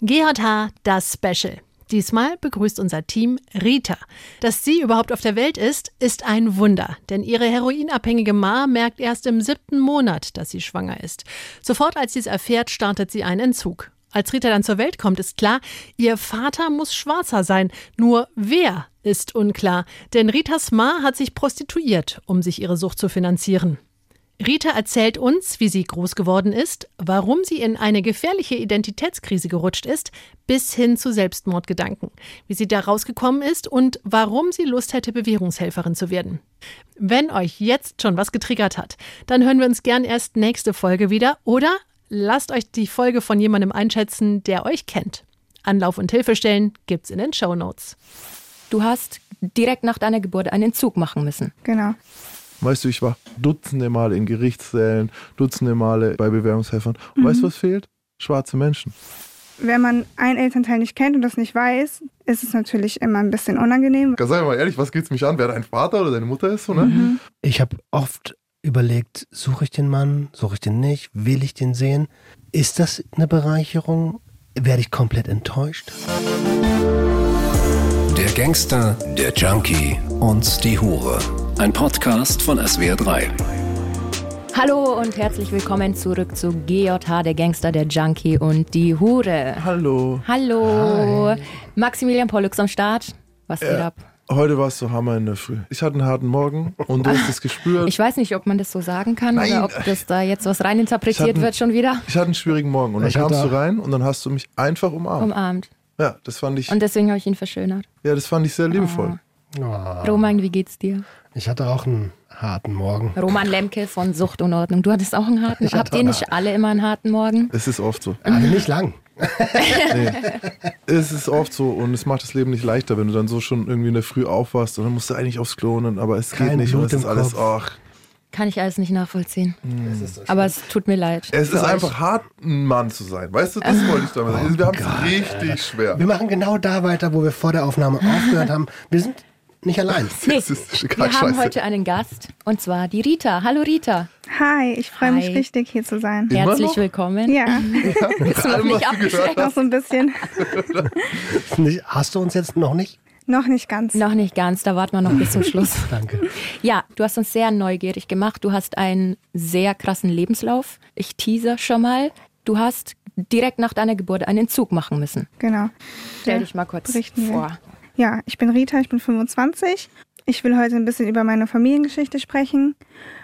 GJH, das Special. Diesmal begrüßt unser Team Rita. Dass sie überhaupt auf der Welt ist, ist ein Wunder, denn ihre heroinabhängige Ma merkt erst im siebten Monat, dass sie schwanger ist. Sofort als sie es erfährt, startet sie einen Entzug. Als Rita dann zur Welt kommt, ist klar, ihr Vater muss schwarzer sein. Nur wer ist unklar, denn Ritas Ma hat sich prostituiert, um sich ihre Sucht zu finanzieren. Rita erzählt uns, wie sie groß geworden ist, warum sie in eine gefährliche Identitätskrise gerutscht ist, bis hin zu Selbstmordgedanken, wie sie da rausgekommen ist und warum sie Lust hätte, Bewährungshelferin zu werden. Wenn euch jetzt schon was getriggert hat, dann hören wir uns gern erst nächste Folge wieder oder lasst euch die Folge von jemandem einschätzen, der euch kennt. Anlauf und Hilfestellen gibt's in den Show Notes. Du hast direkt nach deiner Geburt einen Zug machen müssen. Genau. Weißt du, ich war dutzende Male in Gerichtssälen, dutzende Male bei Bewährungshelfern. Und mhm. weißt du, was fehlt? Schwarze Menschen. Wenn man einen Elternteil nicht kennt und das nicht weiß, ist es natürlich immer ein bisschen unangenehm. Sag mal ehrlich, was geht's mich an, wer dein Vater oder deine Mutter ist? So, ne? Mhm. Ich habe oft überlegt, suche ich den Mann, suche ich den nicht, will ich den sehen? Ist das eine Bereicherung? Werde ich komplett enttäuscht? Der Gangster, der Junkie und die Hure. Ein Podcast von SWR3. Hallo und herzlich willkommen zurück zu GJH, der Gangster, der Junkie und die Hure. Hallo. Hallo. Hi. Maximilian Pollux am Start. Was geht ab? Heute war es so Hammer in der Früh. Ich hatte einen harten Morgen und du hast es gespürt. Ich weiß nicht, ob man das so sagen kann Nein. oder ob das da jetzt was reininterpretiert einen, wird schon wieder. Ich hatte einen schwierigen Morgen und dann ich kamst du rein und dann hast du mich einfach umarmt. Umarmt. Ja, das fand ich. Und deswegen habe ich ihn verschönert. Ja, das fand ich sehr liebevoll. Oh. Oh. Roman, wie geht's dir? Ich hatte auch einen harten Morgen. Roman Lemke von Sucht und Ordnung. Du hattest auch einen harten Morgen. Habt ihr nicht alle immer einen harten Morgen? Es ist oft so. Aber nicht lang. nee. Es ist oft so und es macht das Leben nicht leichter, wenn du dann so schon irgendwie in der Früh aufwachst und dann musst du eigentlich aufs Klo, und, aber es Kein geht nicht Blut und es ist alles, ach. Kann ich alles nicht nachvollziehen. Mhm. aber es tut mir leid. Es ist euch. einfach hart, ein Mann zu sein. Weißt du, das wollte ich damit sagen. wir haben es richtig schwer. Wir machen genau da weiter, wo wir vor der Aufnahme aufgehört haben. Wir sind nicht allein. Nee, wir haben heute einen Gast und zwar die Rita. Hallo Rita. Hi, ich freue mich richtig hier zu sein. Immer Herzlich noch? willkommen. Ja. ja Bist du noch nicht abgeschreckt? Noch so ein bisschen. Hast du uns jetzt noch nicht? Noch nicht ganz. Noch nicht ganz, da warten wir noch bis zum Schluss. Danke. Ja, du hast uns sehr neugierig gemacht. Du hast einen sehr krassen Lebenslauf. Ich teaser schon mal. Du hast direkt nach deiner Geburt einen Zug machen müssen. Genau. Stell ja, dich mal kurz vor. Ja, ich bin Rita, ich bin 25. Ich will heute ein bisschen über meine Familiengeschichte sprechen,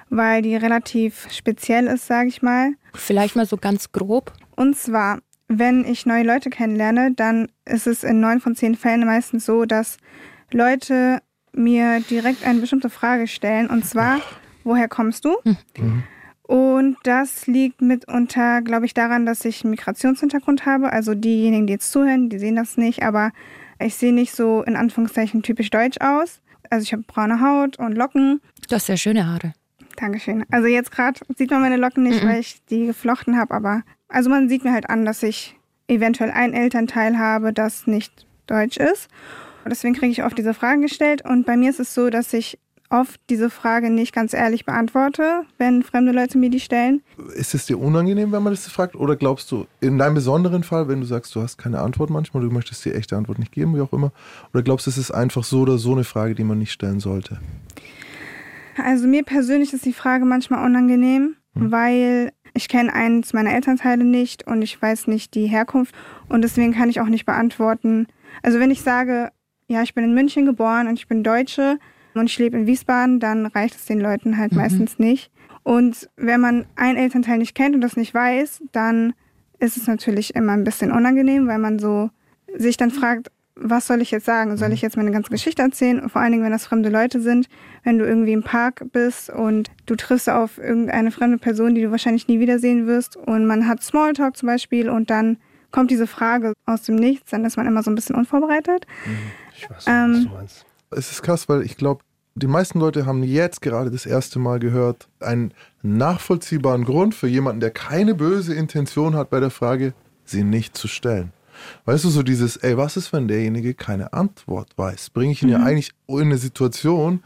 weil die relativ speziell ist, sage ich mal. Vielleicht mal so ganz grob. Und zwar, wenn ich neue Leute kennenlerne, dann ist es in neun von zehn Fällen meistens so, dass Leute mir direkt eine bestimmte Frage stellen. Und zwar, woher kommst du? Mhm. Und das liegt mitunter, glaube ich, daran, dass ich einen Migrationshintergrund habe. Also diejenigen, die jetzt zuhören, die sehen das nicht, aber ich sehe nicht so in Anführungszeichen typisch deutsch aus. Also ich habe braune Haut und Locken. Du hast sehr schöne Haare. Dankeschön. Also jetzt gerade sieht man meine Locken nicht, mhm. weil ich die geflochten habe, aber also man sieht mir halt an, dass ich eventuell ein Elternteil habe, das nicht deutsch ist. Deswegen kriege ich oft diese Fragen gestellt und bei mir ist es so, dass ich oft diese Frage nicht ganz ehrlich beantworte, wenn fremde Leute mir die stellen. Ist es dir unangenehm, wenn man das fragt? Oder glaubst du, in deinem besonderen Fall, wenn du sagst, du hast keine Antwort manchmal, du möchtest die echte Antwort nicht geben, wie auch immer, oder glaubst du, es ist einfach so oder so eine Frage, die man nicht stellen sollte? Also mir persönlich ist die Frage manchmal unangenehm, hm. weil ich kenne eins meiner Elternteile nicht und ich weiß nicht die Herkunft und deswegen kann ich auch nicht beantworten. Also wenn ich sage, ja, ich bin in München geboren und ich bin Deutsche, und ich lebe in Wiesbaden, dann reicht es den Leuten halt mhm. meistens nicht. Und wenn man ein Elternteil nicht kennt und das nicht weiß, dann ist es natürlich immer ein bisschen unangenehm, weil man so sich dann fragt, was soll ich jetzt sagen? Soll mhm. ich jetzt meine ganze Geschichte erzählen? Vor allen Dingen, wenn das fremde Leute sind, wenn du irgendwie im Park bist und du triffst auf irgendeine fremde Person, die du wahrscheinlich nie wiedersehen wirst und man hat Smalltalk zum Beispiel und dann kommt diese Frage aus dem Nichts, dann ist man immer so ein bisschen unvorbereitet. Mhm. Ich weiß, ähm, was du meinst es ist krass, weil ich glaube, die meisten Leute haben jetzt gerade das erste Mal gehört, einen nachvollziehbaren Grund für jemanden, der keine böse Intention hat bei der Frage, sie nicht zu stellen. Weißt du, so dieses, ey, was ist, wenn derjenige keine Antwort weiß? Bringe ich ihn mhm. ja eigentlich in eine Situation,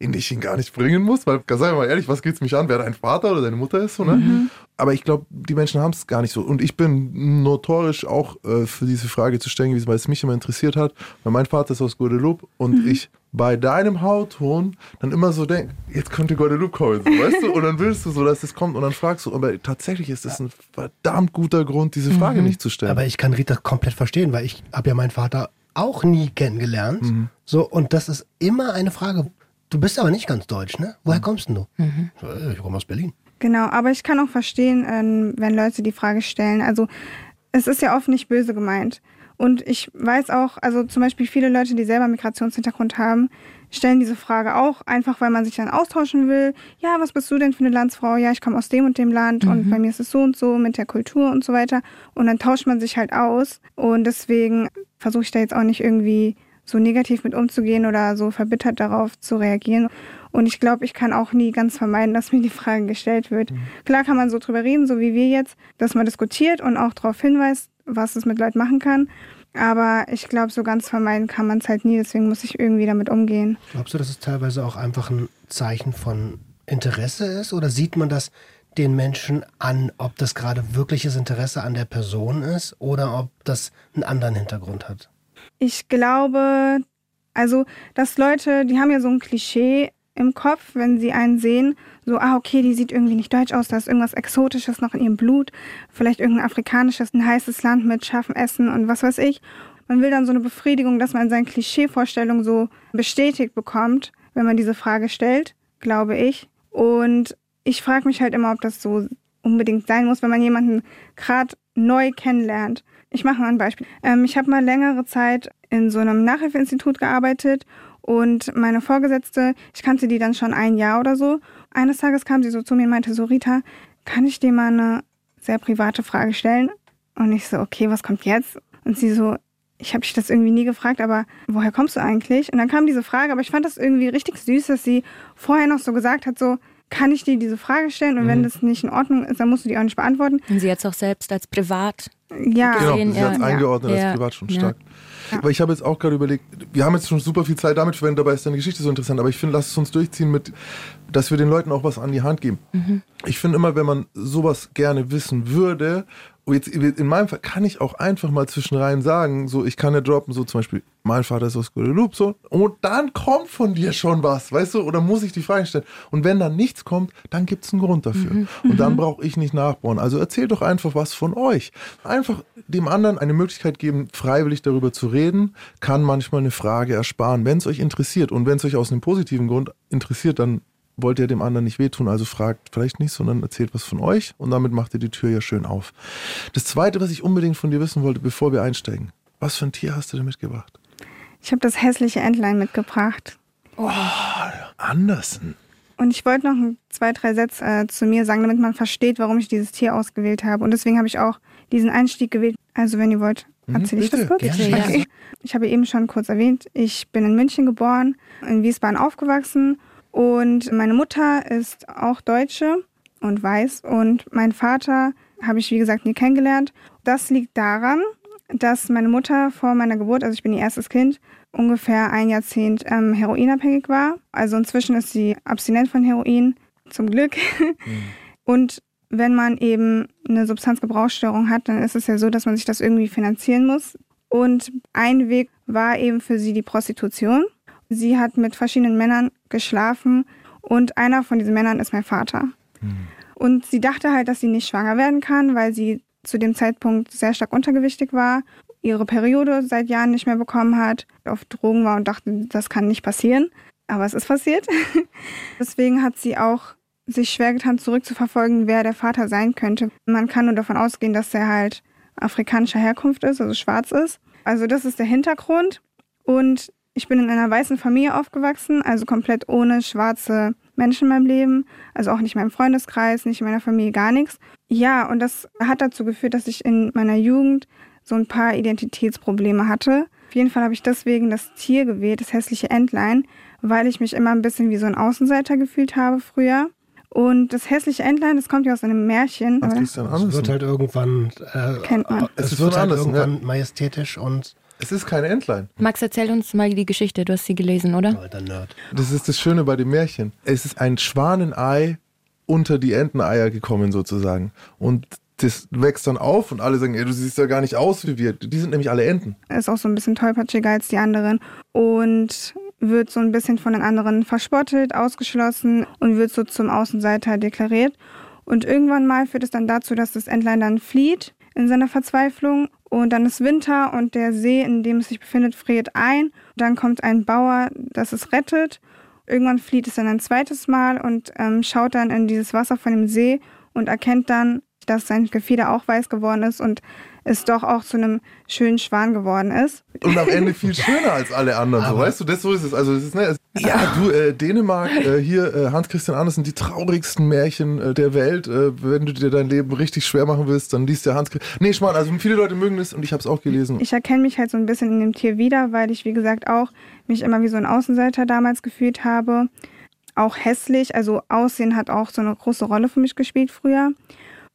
in die ich ihn gar nicht bringen muss, weil, sei mal ehrlich, was geht's mich an, wer dein Vater oder deine Mutter ist, so, ne? Mhm. aber ich glaube, die Menschen haben es gar nicht so. Und ich bin notorisch auch äh, für diese Frage zu stellen gewesen, weil es mich immer interessiert hat. Weil mein Vater ist aus Guadeloupe und Mhm. ich bei deinem Hautton dann immer so denke, jetzt könnte Guadeloupe kommen, so, weißt du? Und dann willst du so, dass es kommt und dann fragst du, aber tatsächlich ist das ein verdammt guter Grund, diese Frage nicht zu stellen. Aber ich kann Rita komplett verstehen, weil ich habe ja meinen Vater auch nie kennengelernt. So, und das ist immer eine Frage. Du bist aber nicht ganz deutsch, ne? Woher kommst denn du? So, äh, Ich komme aus Berlin. Genau, aber ich kann auch verstehen, ähm, wenn Leute die Frage stellen. Also es ist ja oft nicht böse gemeint. Und ich weiß auch, also zum Beispiel viele Leute, die selber Migrationshintergrund haben, stellen diese Frage auch einfach, weil man sich dann austauschen will. Ja, was bist du denn für eine Landsfrau? Ja, ich komme aus dem und dem Land und bei mir ist es so und so mit der Kultur und so weiter. Und dann tauscht man sich halt aus. Und deswegen versuche ich da jetzt auch nicht irgendwie so negativ mit umzugehen oder so verbittert darauf zu reagieren. Und ich glaube, ich kann auch nie ganz vermeiden, dass mir die Frage gestellt wird. Klar kann man so drüber reden, so wie wir jetzt, dass man diskutiert und auch darauf hinweist, was es mit Leuten machen kann. Aber ich glaube, so ganz vermeiden kann man es halt nie. Deswegen muss ich irgendwie damit umgehen. Glaubst du, dass es teilweise auch einfach ein Zeichen von Interesse ist? Oder sieht man das den Menschen an, ob das gerade wirkliches Interesse an der Person ist oder ob das einen anderen Hintergrund hat? Ich glaube, also, dass Leute, die haben ja so ein Klischee im Kopf, wenn sie einen sehen, so, ah, okay, die sieht irgendwie nicht deutsch aus, da ist irgendwas Exotisches noch in ihrem Blut, vielleicht irgendein afrikanisches, ein heißes Land mit scharfem Essen und was weiß ich. Man will dann so eine Befriedigung, dass man seine Klischeevorstellung so bestätigt bekommt, wenn man diese Frage stellt, glaube ich. Und ich frage mich halt immer, ob das so unbedingt sein muss, wenn man jemanden gerade neu kennenlernt. Ich mache mal ein Beispiel. Ähm, ich habe mal längere Zeit in so einem Nachhilfeinstitut gearbeitet und meine Vorgesetzte, ich kannte die dann schon ein Jahr oder so. Eines Tages kam sie so zu mir und meinte so, Rita, kann ich dir mal eine sehr private Frage stellen? Und ich so, okay, was kommt jetzt? Und sie so, ich habe dich das irgendwie nie gefragt, aber woher kommst du eigentlich? Und dann kam diese Frage, aber ich fand das irgendwie richtig süß, dass sie vorher noch so gesagt hat, so, kann ich dir diese Frage stellen? Und wenn das nicht in Ordnung ist, dann musst du die auch nicht beantworten. Und sie jetzt auch selbst als privat. Ja, Genau, gesehen, sie hat es ja. eingeordnet Ja. als privat schon Ja. stark. Aber ich habe jetzt auch gerade überlegt, wir haben jetzt schon super viel Zeit damit verwendet, dabei ist deine Geschichte so interessant, aber ich finde, lass es uns durchziehen mit, dass wir den Leuten auch was an die Hand geben. Ich finde immer, wenn man sowas gerne wissen würde, jetzt in meinem Fall kann ich auch einfach mal zwischenrein sagen, so ich kann ja droppen, so zum Beispiel, mein Vater ist aus Guadeloupe, so, und dann kommt von dir schon was, weißt du, oder muss ich die Frage stellen? Und wenn dann nichts kommt, dann gibt es einen Grund dafür. Und dann brauche ich nicht nachbauen. Also erzählt doch einfach was von euch. Einfach dem anderen eine Möglichkeit geben, freiwillig darüber zu reden, kann manchmal eine Frage ersparen, wenn es euch interessiert. Und wenn es euch aus einem positiven Grund interessiert, dann wollt ihr dem anderen nicht wehtun, also fragt vielleicht nicht, sondern erzählt was von euch und damit macht ihr die Tür ja schön auf. Das Zweite, was ich unbedingt von dir wissen wollte, bevor wir einsteigen, was für ein Tier hast du denn mitgebracht? ich habe das hässliche Entlein mitgebracht. Andersen. Und ich wollte noch zwei, drei Sätze äh, zu mir sagen, damit man versteht, warum ich dieses Tier ausgewählt habe. Und deswegen habe ich auch diesen Einstieg gewählt. Also wenn ihr wollt, erzähle ich das kurz. Okay. Ich habe eben schon kurz erwähnt, ich bin in München geboren, in Wiesbaden aufgewachsen und meine Mutter ist auch Deutsche und weiß und mein Vater habe ich wie gesagt nie kennengelernt. Das liegt daran, dass meine Mutter vor meiner Geburt, also ich bin ihr erstes Kind, ungefähr ein Jahrzehnt ähm, heroinabhängig war. Also inzwischen ist sie abstinent von Heroin, zum Glück. Und wenn man eben eine Substanzgebrauchsstörung hat, dann ist es ja so, dass man sich das irgendwie finanzieren muss. Und ein Weg war eben für sie die Prostitution. Sie hat mit verschiedenen Männern geschlafen und einer von diesen Männern ist mein Vater. Und sie dachte halt, dass sie nicht schwanger werden kann, weil sie zu dem Zeitpunkt sehr stark untergewichtig war, ihre Periode seit Jahren nicht mehr bekommen hat, auf Drogen war und dachte, das kann nicht passieren. Aber es ist passiert. Deswegen hat sie auch sich schwer getan, zurückzuverfolgen, wer der Vater sein könnte. Man kann nur davon ausgehen, dass er halt afrikanischer Herkunft ist, also schwarz ist. Also das ist der Hintergrund. Und ich bin in einer weißen Familie aufgewachsen, also komplett ohne schwarze Menschen in meinem Leben. Also auch nicht in meinem Freundeskreis, nicht in meiner Familie, gar nichts. Ja, und das hat dazu geführt, dass ich in meiner Jugend so ein paar Identitätsprobleme hatte. Auf jeden Fall habe ich deswegen das Tier gewählt, das hässliche Entlein, weil ich mich immer ein bisschen wie so ein Außenseiter gefühlt habe früher. Und das hässliche Entlein, das kommt ja aus einem Märchen. Hans aber- Christian Es wird halt irgendwann, äh, Kennt man. Es, Es wird von halt irgendwann majestätisch und Es ist kein Entlein. Max, erzähl uns mal die Geschichte. Du hast sie gelesen, oder? alter Nerd. Das ist das Schöne bei dem Märchen. Es ist ein Schwanenei unter die Enteneier gekommen sozusagen. Und das wächst dann auf und alle sagen, ey, du siehst ja gar nicht aus wie wir. Die sind nämlich alle Enten. Ist auch so ein bisschen tollpatschiger als die anderen und wird so ein bisschen von den anderen verspottet, ausgeschlossen und wird so zum Außenseiter deklariert. Und irgendwann mal führt es dann dazu, dass das Entlein dann flieht in seiner Verzweiflung und dann ist Winter und der See, in dem es sich befindet, friert ein. Dann kommt ein Bauer, das es rettet. Irgendwann flieht es dann ein zweites Mal und ähm, schaut dann in dieses Wasser von dem See und erkennt dann, dass sein Gefieder auch weiß geworden ist und es doch auch zu einem schönen Schwan geworden ist. Und am Ende viel schöner als alle anderen, so weißt du, das so ist es. Also es ist, ne, es, ja, du, äh, Dänemark, äh, hier äh, Hans Christian Andersen, die traurigsten Märchen äh, der Welt. Äh, wenn du dir dein Leben richtig schwer machen willst, dann liest der Hans Christian. Nee, Schmarrn, also viele Leute mögen das und ich habe es auch gelesen. Ich erkenne mich halt so ein bisschen in dem Tier wieder, weil ich, wie gesagt, auch mich immer wie so ein Außenseiter damals gefühlt habe. Auch hässlich, also Aussehen hat auch so eine große Rolle für mich gespielt früher.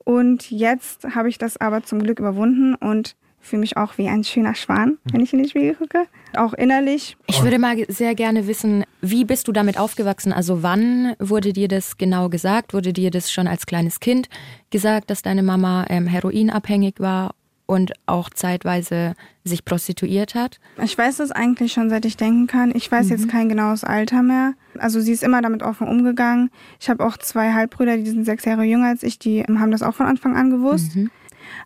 Und jetzt habe ich das aber zum Glück überwunden und fühle mich auch wie ein schöner Schwan, wenn ich in den Spiegel gucke. Auch innerlich. Ich würde mal sehr gerne wissen, wie bist du damit aufgewachsen? Also wann wurde dir das genau gesagt? Wurde dir das schon als kleines Kind gesagt, dass deine Mama ähm, heroinabhängig war und auch zeitweise sich prostituiert hat? Ich weiß das eigentlich schon, seit ich denken kann. Ich weiß mhm. jetzt kein genaues Alter mehr. Also sie ist immer damit offen umgegangen. Ich habe auch zwei Halbbrüder, die sind sechs Jahre jünger als ich, die haben das auch von Anfang an gewusst. Mhm.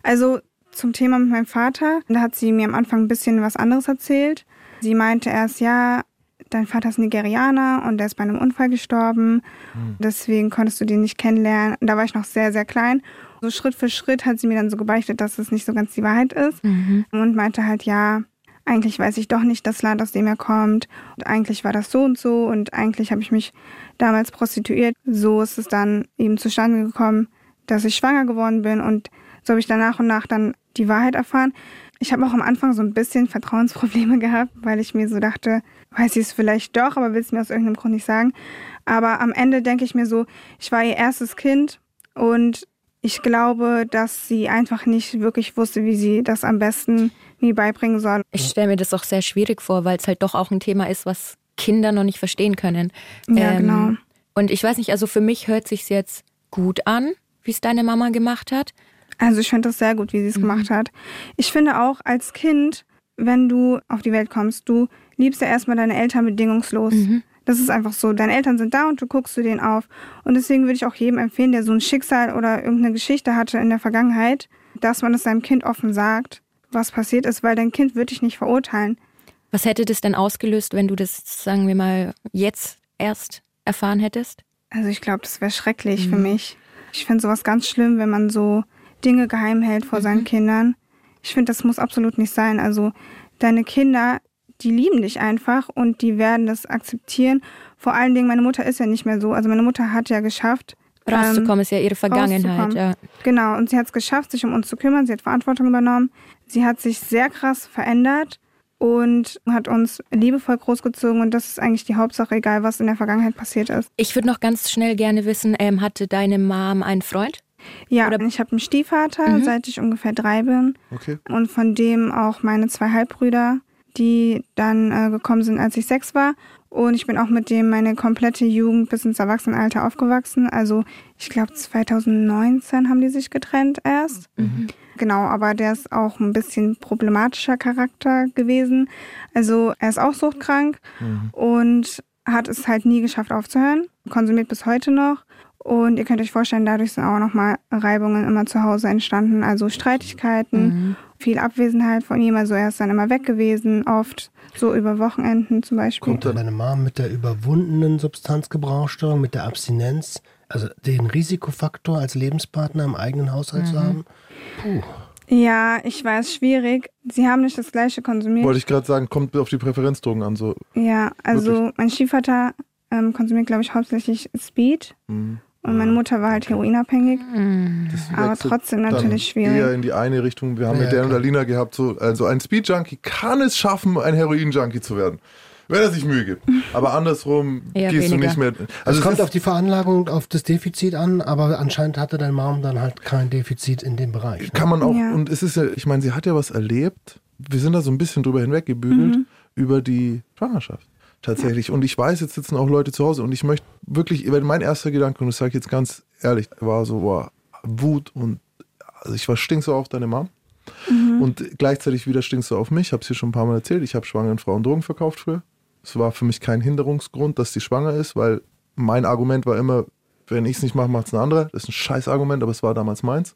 Also zum Thema mit meinem Vater. Da hat sie mir am Anfang ein bisschen was anderes erzählt. Sie meinte erst, ja, dein Vater ist Nigerianer und der ist bei einem Unfall gestorben. Mhm. Deswegen konntest du den nicht kennenlernen. Da war ich noch sehr, sehr klein. So Schritt für Schritt hat sie mir dann so gebeichtet, dass es nicht so ganz die Wahrheit ist. Mhm. Und meinte halt, ja, eigentlich weiß ich doch nicht das Land, aus dem er kommt. Und eigentlich war das so und so. Und eigentlich habe ich mich damals prostituiert. So ist es dann eben zustande gekommen, dass ich schwanger geworden bin. Und so habe ich dann nach und nach dann die Wahrheit erfahren. Ich habe auch am Anfang so ein bisschen Vertrauensprobleme gehabt, weil ich mir so dachte, weiß ich es vielleicht doch, aber will es mir aus irgendeinem Grund nicht sagen. Aber am Ende denke ich mir so, ich war ihr erstes Kind und ich glaube, dass sie einfach nicht wirklich wusste, wie sie das am besten mir beibringen soll. Ich stelle mir das auch sehr schwierig vor, weil es halt doch auch ein Thema ist, was Kinder noch nicht verstehen können. Ja, ähm, genau. Und ich weiß nicht, also für mich hört sich jetzt gut an, wie es deine Mama gemacht hat. Also ich finde das sehr gut, wie sie es mhm. gemacht hat. Ich finde auch als Kind, wenn du auf die Welt kommst, du liebst ja erstmal deine Eltern bedingungslos. Mhm. Das ist einfach so. Deine Eltern sind da und du guckst zu denen auf. Und deswegen würde ich auch jedem empfehlen, der so ein Schicksal oder irgendeine Geschichte hatte in der Vergangenheit, dass man es seinem Kind offen sagt, was passiert ist, weil dein Kind wird dich nicht verurteilen. Was hätte das denn ausgelöst, wenn du das, sagen wir mal, jetzt erst erfahren hättest? Also ich glaube, das wäre schrecklich mhm. für mich. Ich finde sowas ganz schlimm, wenn man so Dinge geheim hält vor mhm. seinen Kindern. Ich finde, das muss absolut nicht sein. Also deine Kinder, die lieben dich einfach und die werden das akzeptieren. Vor allen Dingen, meine Mutter ist ja nicht mehr so. Also meine Mutter hat ja geschafft. Rauszukommen ähm, ist ja ihre Vergangenheit. Ja. Genau, und sie hat es geschafft, sich um uns zu kümmern. Sie hat Verantwortung übernommen. Sie hat sich sehr krass verändert und hat uns liebevoll großgezogen und das ist eigentlich die Hauptsache, egal was in der Vergangenheit passiert ist. Ich würde noch ganz schnell gerne wissen, ähm, hatte deine Mom einen Freund? Ja, Oder? ich habe einen Stiefvater, mhm. seit ich ungefähr drei bin. Okay. Und von dem auch meine zwei Halbbrüder, die dann äh, gekommen sind, als ich sechs war. Und ich bin auch mit dem meine komplette Jugend bis ins Erwachsenenalter aufgewachsen. Also ich glaube 2019 haben die sich getrennt erst. Mhm. Genau, aber der ist auch ein bisschen problematischer Charakter gewesen. Also er ist auch suchtkrank mhm. und hat es halt nie geschafft aufzuhören. Konsumiert bis heute noch. Und ihr könnt euch vorstellen, dadurch sind auch nochmal Reibungen immer zu Hause entstanden, also Streitigkeiten, mhm. Viel Abwesenheit von ihm. Also er ist dann immer weg gewesen, oft so über Wochenenden zum Beispiel. Kommt dann deine Mom mit der überwundenen Substanzgebrauchsstörung, mit der Abstinenz, also den Risikofaktor als Lebenspartner im eigenen Haushalt mhm. zu haben? Puh. Ja, ich weiß, schwierig. Sie haben nicht das gleiche konsumiert. Wollte ich gerade sagen, kommt auf die Präferenzdrogen an. So. Ja, also Wirklich? mein Stiefvater ähm, konsumiert, glaube ich, hauptsächlich Speed. Mhm. Und meine Mutter war halt heroinabhängig. Aber trotzdem natürlich schwierig. Eher in die eine Richtung. Wir haben ja, mit der und Alina gehabt, so, also ein Speed-Junkie kann es schaffen, ein Heroin-Junkie zu werden. Wenn er sich Mühe gibt. Aber andersrum gehst weniger. du nicht mehr. Also es kommt auf die Veranlagung auf das Defizit an, aber anscheinend hatte dein Mom dann halt kein Defizit in dem Bereich. Ne? Kann man auch, ja. und es ist ja, ich meine, sie hat ja was erlebt. Wir sind da so ein bisschen drüber hinweggebügelt mhm. über die Schwangerschaft tatsächlich. Und ich weiß, jetzt sitzen auch Leute zu Hause und ich möchte wirklich, mein erster Gedanke, und das sage ich jetzt ganz ehrlich, war so, boah, Wut und also ich war stinksauer auf deine Mom. Und gleichzeitig wieder stinkst du auf mich, habe es dir schon ein paar Mal erzählt. Ich habe schwangeren Frauen Drogen verkauft früher. Es war für mich kein Hinderungsgrund, dass sie schwanger ist, weil mein Argument war immer, wenn ich es nicht mache, macht es ein anderer. Das ist ein scheiß Argument, aber es war damals meins.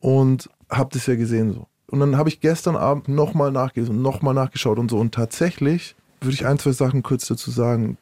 Und habe das ja gesehen so. Und dann habe ich gestern Abend nochmal nachgelesen, nochmal nachgeschaut und so. Und tatsächlich würde ich ein, zwei Sachen kurz dazu sagen.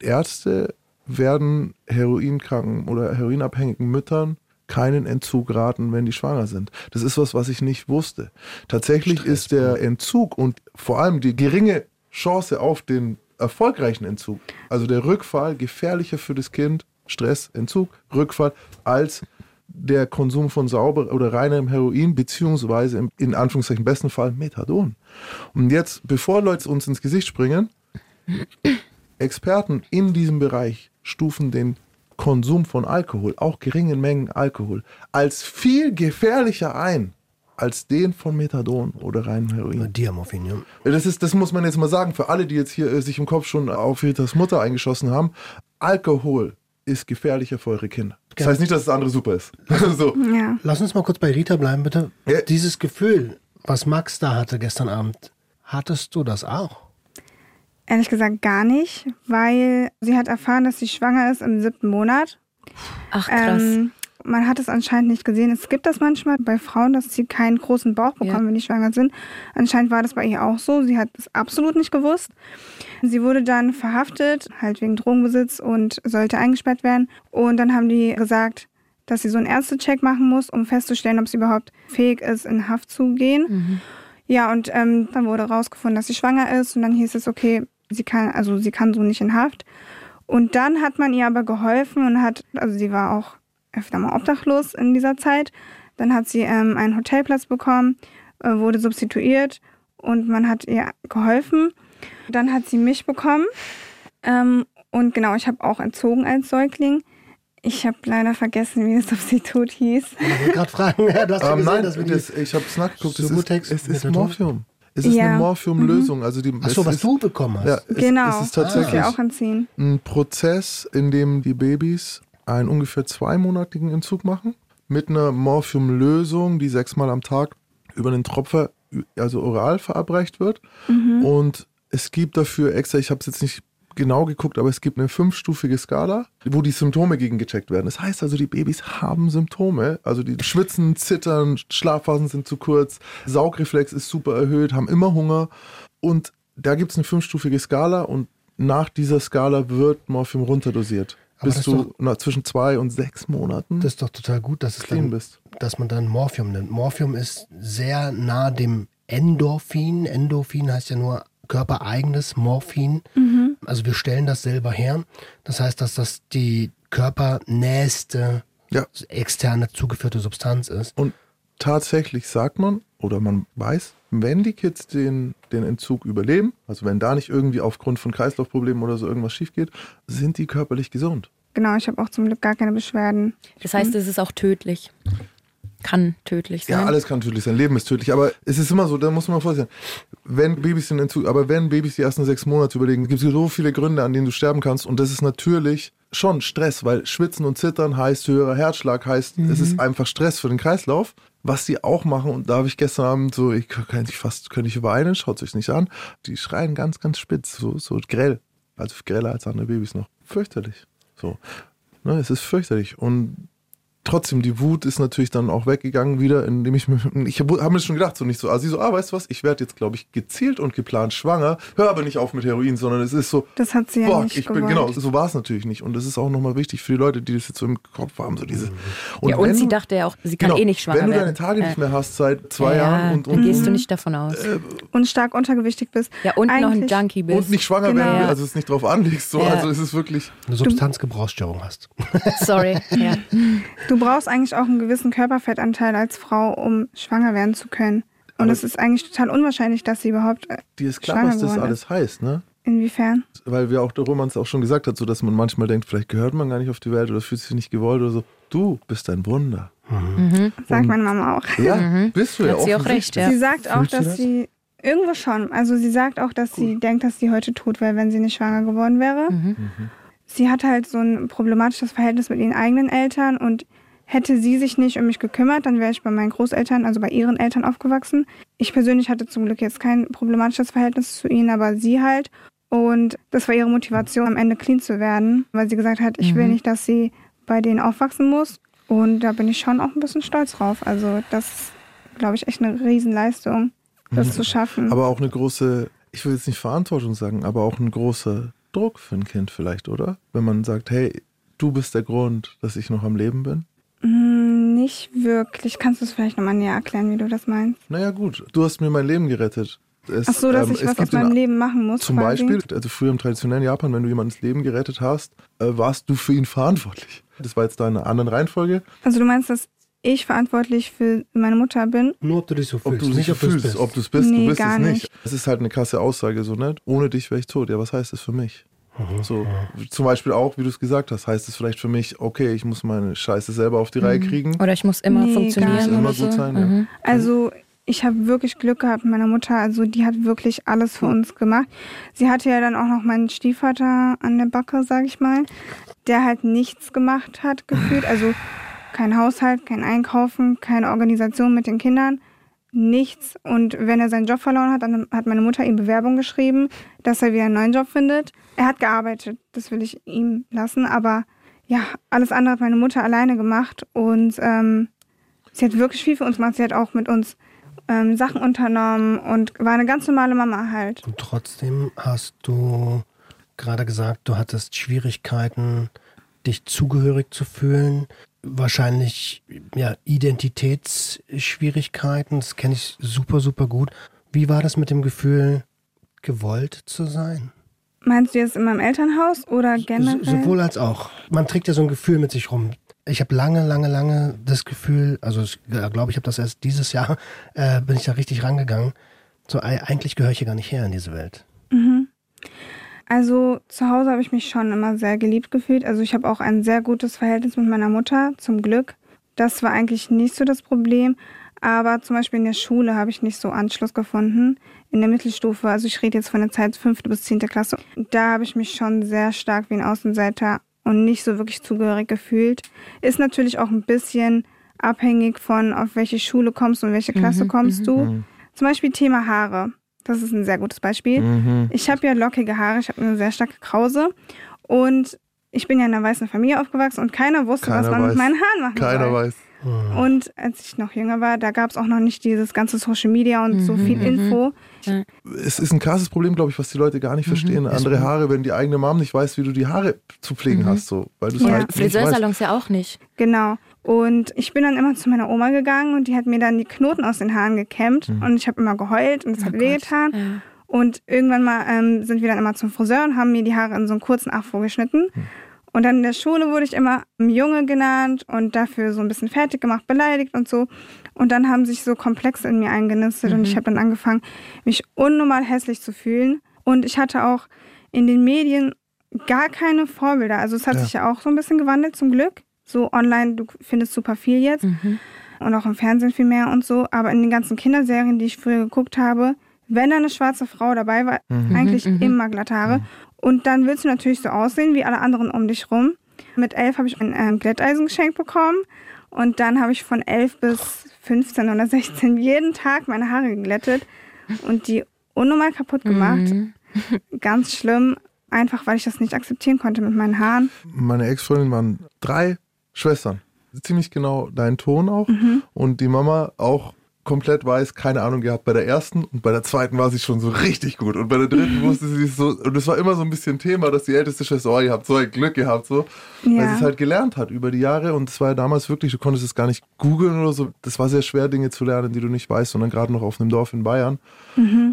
Ärzte werden heroinkranken oder heroinabhängigen Müttern keinen Entzug raten, wenn die schwanger sind. Das ist was, was ich nicht wusste. Tatsächlich ist der Entzug und vor allem die geringe Chance auf den erfolgreichen Entzug, also der Rückfall, gefährlicher für das Kind, Stress, Entzug, Rückfall, als der Konsum von sauber oder reinem Heroin, beziehungsweise im in Anführungszeichen besten Fall Methadon. Und jetzt, bevor Leute uns ins Gesicht springen, Experten in diesem Bereich stufen den Konsum von Alkohol, auch geringen Mengen Alkohol, als viel gefährlicher ein als den von Methadon oder reinem Heroin. Diamorphin, ja. Das, ist, das muss man jetzt mal sagen, für alle, die jetzt hier äh, sich im Kopf schon auf Ritas Mutter eingeschossen haben. Alkohol ist gefährlicher für eure Kinder. Das heißt nicht, dass das andere super ist. so. Ja. Lass uns mal kurz bei Rita bleiben, bitte. Ja. Dieses Gefühl, was Max da hatte gestern Abend, hattest du das auch? Ehrlich gesagt gar nicht, weil sie hat erfahren, dass sie schwanger ist im siebten Monat. Ach krass. Ähm, man hat es anscheinend nicht gesehen. Es gibt das manchmal bei Frauen, dass sie keinen großen Bauch bekommen, Ja. wenn die schwanger sind. Anscheinend war das bei ihr auch so. Sie hat es absolut nicht gewusst. Sie wurde dann verhaftet, halt wegen Drogenbesitz und sollte eingesperrt werden. Und dann haben die gesagt, dass sie so einen Ärztecheck machen muss, um festzustellen, ob sie überhaupt fähig ist, in Haft zu gehen. Ja, und ähm, dann wurde rausgefunden, dass sie schwanger ist. Und dann hieß es, okay, sie kann, also sie kann so nicht in Haft. Und dann hat man ihr aber geholfen und hat, also sie war auch öfter mal obdachlos in dieser Zeit. Dann hat sie ähm, einen Hotelplatz bekommen, äh, wurde substituiert und man hat ihr geholfen. Dann hat sie mich bekommen. Ähm, und genau, ich habe auch entzogen als Säugling. Ich habe leider vergessen, wie das Substitut hieß. Ich wollte gerade fragen, ja, du hast ja gesehen, nein, dass wir das, ich habe es nachgeguckt. Es ist, es ist? Morphium. Es ist Ja. eine Morphiumlösung. Also die, Ach so, es was ist, du bekommen hast. Ja, es, genau, es ist tatsächlich wir auch entziehen. ein Prozess, in dem die Babys einen ungefähr zweimonatigen Entzug machen mit einer Morphiumlösung, die sechsmal am Tag über den Tropfer, also oral verabreicht wird. Und es gibt dafür extra, ich habe es jetzt nicht genau geguckt, aber es gibt eine fünfstufige Skala, wo die Symptome gegen gecheckt werden. Das heißt also, die Babys haben Symptome, also die schwitzen, zittern, Schlafphasen sind zu kurz, Saugreflex ist super erhöht, haben immer Hunger und da gibt es eine fünfstufige Skala und nach dieser Skala wird Morphium runterdosiert. Aber bis das du doch- na, zwischen zwei und sechs Monaten Das ist doch total gut, dass, es dann, bist. dass man dann Morphium nimmt. Morphium ist sehr nah dem Endorphin. Endorphin heißt ja nur körpereigenes Morphin. Also wir stellen das selber her. Das heißt, dass das die körpernächste Ja. externe zugeführte Substanz ist. Und tatsächlich sagt man, oder man weiß, wenn die Kids den, den Entzug überleben, also wenn da nicht irgendwie aufgrund von Kreislaufproblemen oder so irgendwas schief geht, sind die körperlich gesund. Genau, ich habe auch zum Glück gar keine Beschwerden. Das heißt, es ist auch tödlich. Kann tödlich sein. Ja, alles kann tödlich sein, Leben ist tödlich, aber es ist immer so, da muss man vorstellen, wenn Babys den Entzug, aber wenn Babys die ersten sechs Monate überlegen, gibt es so viele Gründe, an denen du sterben kannst und das ist natürlich schon Stress, weil Schwitzen und Zittern heißt höherer Herzschlag, heißt, es ist einfach Stress für den Kreislauf. Was die auch machen, und da habe ich gestern Abend so, ich könnte ich fast, könnte ich weinen, schaut euch nicht an, die schreien ganz, ganz spitz, so, so grell, also greller als andere Babys noch. Fürchterlich. So. Ne, es ist fürchterlich. Und trotzdem, die Wut ist natürlich dann auch weggegangen wieder, indem ich mir, ich habe hab mir schon gedacht, so nicht so, also so, ah, weißt du was, ich werde jetzt, glaube ich, gezielt und geplant schwanger, hör aber nicht auf mit Heroin, sondern es ist so, Das hat sie ja nicht ich bin, gewollt. genau, so war es natürlich nicht. Und das ist auch nochmal wichtig für die Leute, die das jetzt so im Kopf haben, so diese. ja, und wenn sie dachte ja auch, sie kann genau, eh nicht schwanger Wenn du werden. deine Tage nicht Äh, mehr hast seit zwei ja, Jahren und, dann und, gehst du und, nicht davon aus. Und stark untergewichtig bist. ja, und noch ein Junkie bist. und nicht schwanger Genau. werden, also es nicht drauf anlegst, so, Ja. also es ist wirklich, Eine Substanzgebrauchsstörung hast. Sorry. Ja. Du brauchst eigentlich auch einen gewissen Körperfettanteil als Frau, um schwanger werden zu können. Und Aber- es ist eigentlich total unwahrscheinlich, dass sie überhaupt. Äh, dir ist klar, Schwanger was das alles heißt, ne? inwiefern? weil wir auch der Roman es auch schon gesagt hat, so dass man manchmal denkt, vielleicht gehört man gar nicht auf die Welt oder fühlt sich nicht gewollt oder so. Du bist ein Wunder. Sagt meine Mama auch. Ja, bist du ja Hat sie auch recht, ja. Sie sagt auch, Fühlst dass das? sie. Irgendwo schon. Also sie sagt auch, dass sie denkt, dass sie heute tot wäre, wenn sie nicht schwanger geworden wäre. Mhm. sie hatte halt so ein problematisches Verhältnis mit ihren eigenen Eltern und hätte sie sich nicht um mich gekümmert, dann wäre ich bei meinen Großeltern, also bei ihren Eltern aufgewachsen. Ich persönlich hatte zum Glück jetzt kein problematisches Verhältnis zu ihnen, aber sie halt. Und das war ihre Motivation, am Ende clean zu werden, weil sie gesagt hat, ich will Mhm. nicht, dass sie bei denen aufwachsen muss. Und da bin ich schon auch ein bisschen stolz drauf. Also das ist, glaube ich, echt eine Riesenleistung, das Mhm. zu schaffen. Aber auch eine große, ich will jetzt nicht Verantwortung sagen, aber auch ein großer Druck für ein Kind vielleicht, oder? Wenn man sagt, hey, du bist der Grund, dass ich noch am Leben bin. Mm, Nicht wirklich. Kannst du es vielleicht nochmal näher erklären, wie du das meinst? Naja gut, du hast mir mein Leben gerettet. Es, Ach so, dass ähm, ich was aus in- meinem Leben machen muss. Zum quasi. Beispiel, also früher im traditionellen Japan, wenn du jemandes Leben gerettet hast, äh, warst du für ihn verantwortlich. Das war jetzt da in einer anderen Reihenfolge. Also du meinst, dass ich verantwortlich für meine Mutter bin? Nur ob du dich so Ob fühlst, du dich nicht ob du es fühlst, bist. ob du es bist, Nee, du bist gar es nicht. nicht. Das ist halt eine krasse Aussage, so, ne? Ohne dich wäre ich tot. Ja, was heißt das für mich? Mhm. So, zum Beispiel auch, wie du es gesagt hast, heißt es vielleicht für mich, okay, ich muss meine Scheiße selber auf die Reihe kriegen. Oder ich muss immer Nee, funktionieren. so. Immer gut sein, ja. Mhm. Also ich habe wirklich Glück gehabt mit meiner Mutter. Also die hat wirklich alles für uns gemacht. Sie hatte ja dann auch noch meinen Stiefvater an der Backe, sag ich mal, der halt nichts gemacht hat gefühlt. Also kein Haushalt, kein Einkaufen, keine Organisation mit den Kindern. Nichts. Und wenn er seinen Job verloren hat, dann hat meine Mutter ihm Bewerbung geschrieben, dass er wieder einen neuen Job findet. Er hat gearbeitet, das will ich ihm lassen. Aber ja, alles andere hat meine Mutter alleine gemacht. Und ähm, sie hat wirklich viel für uns gemacht. Sie hat auch mit uns ähm, Sachen unternommen und war eine ganz normale Mama halt. Und trotzdem hast du gerade gesagt, du hattest Schwierigkeiten, dich zugehörig zu fühlen. Wahrscheinlich ja, Identitätsschwierigkeiten, das kenne ich super, super gut. Wie war das mit dem Gefühl, gewollt zu sein? Meinst du jetzt in meinem Elternhaus oder generell? So, sowohl als auch. Man trägt ja so ein Gefühl mit sich rum. Ich habe lange, lange, lange das Gefühl, also ich glaube, ich habe das erst dieses Jahr, äh, bin ich da richtig rangegangen. So, ei- eigentlich gehöre ich hier gar nicht her in diese Welt. Also zu Hause habe ich mich schon immer sehr geliebt gefühlt. Also ich habe auch ein sehr gutes Verhältnis mit meiner Mutter, zum Glück. Das war eigentlich nicht so das Problem. Aber zum Beispiel in der Schule habe ich nicht so Anschluss gefunden. In der Mittelstufe, also ich rede jetzt von der Zeit fünfte bis zehnte Klasse. Da habe ich mich schon sehr stark wie ein Außenseiter und nicht so wirklich zugehörig gefühlt. Ist natürlich auch ein bisschen abhängig von, auf welche Schule kommst du und welche Klasse kommst du. Zum Beispiel Thema Haare. Das ist ein sehr gutes Beispiel. Mhm. Ich habe ja lockige Haare, ich habe eine sehr starke Krause und ich bin ja in einer weißen Familie aufgewachsen und keiner wusste, was Keiner man weiß. mit meinen Haaren machen Keiner soll. weiß. Und als ich noch jünger war, da gab es auch noch nicht dieses ganze Social Media und so viel Info. Es ist ein krasses Problem, glaube ich, was die Leute gar nicht verstehen. Andere Haare, wenn die eigene Mom nicht weiß, wie du die Haare zu pflegen hast, so, weil du es Ja. halt nicht weißt. Friseursalons ja auch nicht. Genau. Und ich bin dann immer zu meiner Oma gegangen und die hat mir dann die Knoten aus den Haaren gekämmt und ich habe immer geheult und es hat wehgetan. Ja. Und irgendwann mal ähm, sind wir dann immer zum Friseur und haben mir die Haare in so einen kurzen Afro geschnitten. Und dann in der Schule wurde ich immer Junge genannt und dafür so ein bisschen fertig gemacht, beleidigt und so. Und dann haben sich so Komplexe in mir eingenistet und ich habe dann angefangen, mich unnormal hässlich zu fühlen. Und ich hatte auch in den Medien gar keine Vorbilder. Also es hat Ja. sich ja auch so ein bisschen gewandelt zum Glück. So online, du findest super viel jetzt und auch im Fernsehen viel mehr und so. Aber in den ganzen Kinderserien, die ich früher geguckt habe, wenn da eine schwarze Frau dabei war, eigentlich immer glatte Haare. Und dann willst du natürlich so aussehen wie alle anderen um dich rum. Mit elf habe ich ein ähm, Glätteisen geschenkt bekommen. Und dann habe ich von elf bis 15 oder 16 jeden Tag meine Haare geglättet und die unnormal kaputt gemacht. Ganz schlimm, einfach weil ich das nicht akzeptieren konnte mit meinen Haaren. Meine Ex-Freundin waren drei Schwestern. Ziemlich genau dein Ton auch. Und die Mama auch komplett weiß, keine Ahnung gehabt bei der ersten und bei der zweiten war sie schon so richtig gut und bei der dritten wusste sie es so und es war immer so ein bisschen Thema, dass die älteste Schwester, oh, ihr habt so ein Glück gehabt so, weil Ja. sie es halt gelernt hat über die Jahre und es war ja damals wirklich, du konntest es gar nicht googeln oder so, das war sehr schwer Dinge zu lernen, die du nicht weißt, sondern gerade noch auf einem Dorf in Bayern.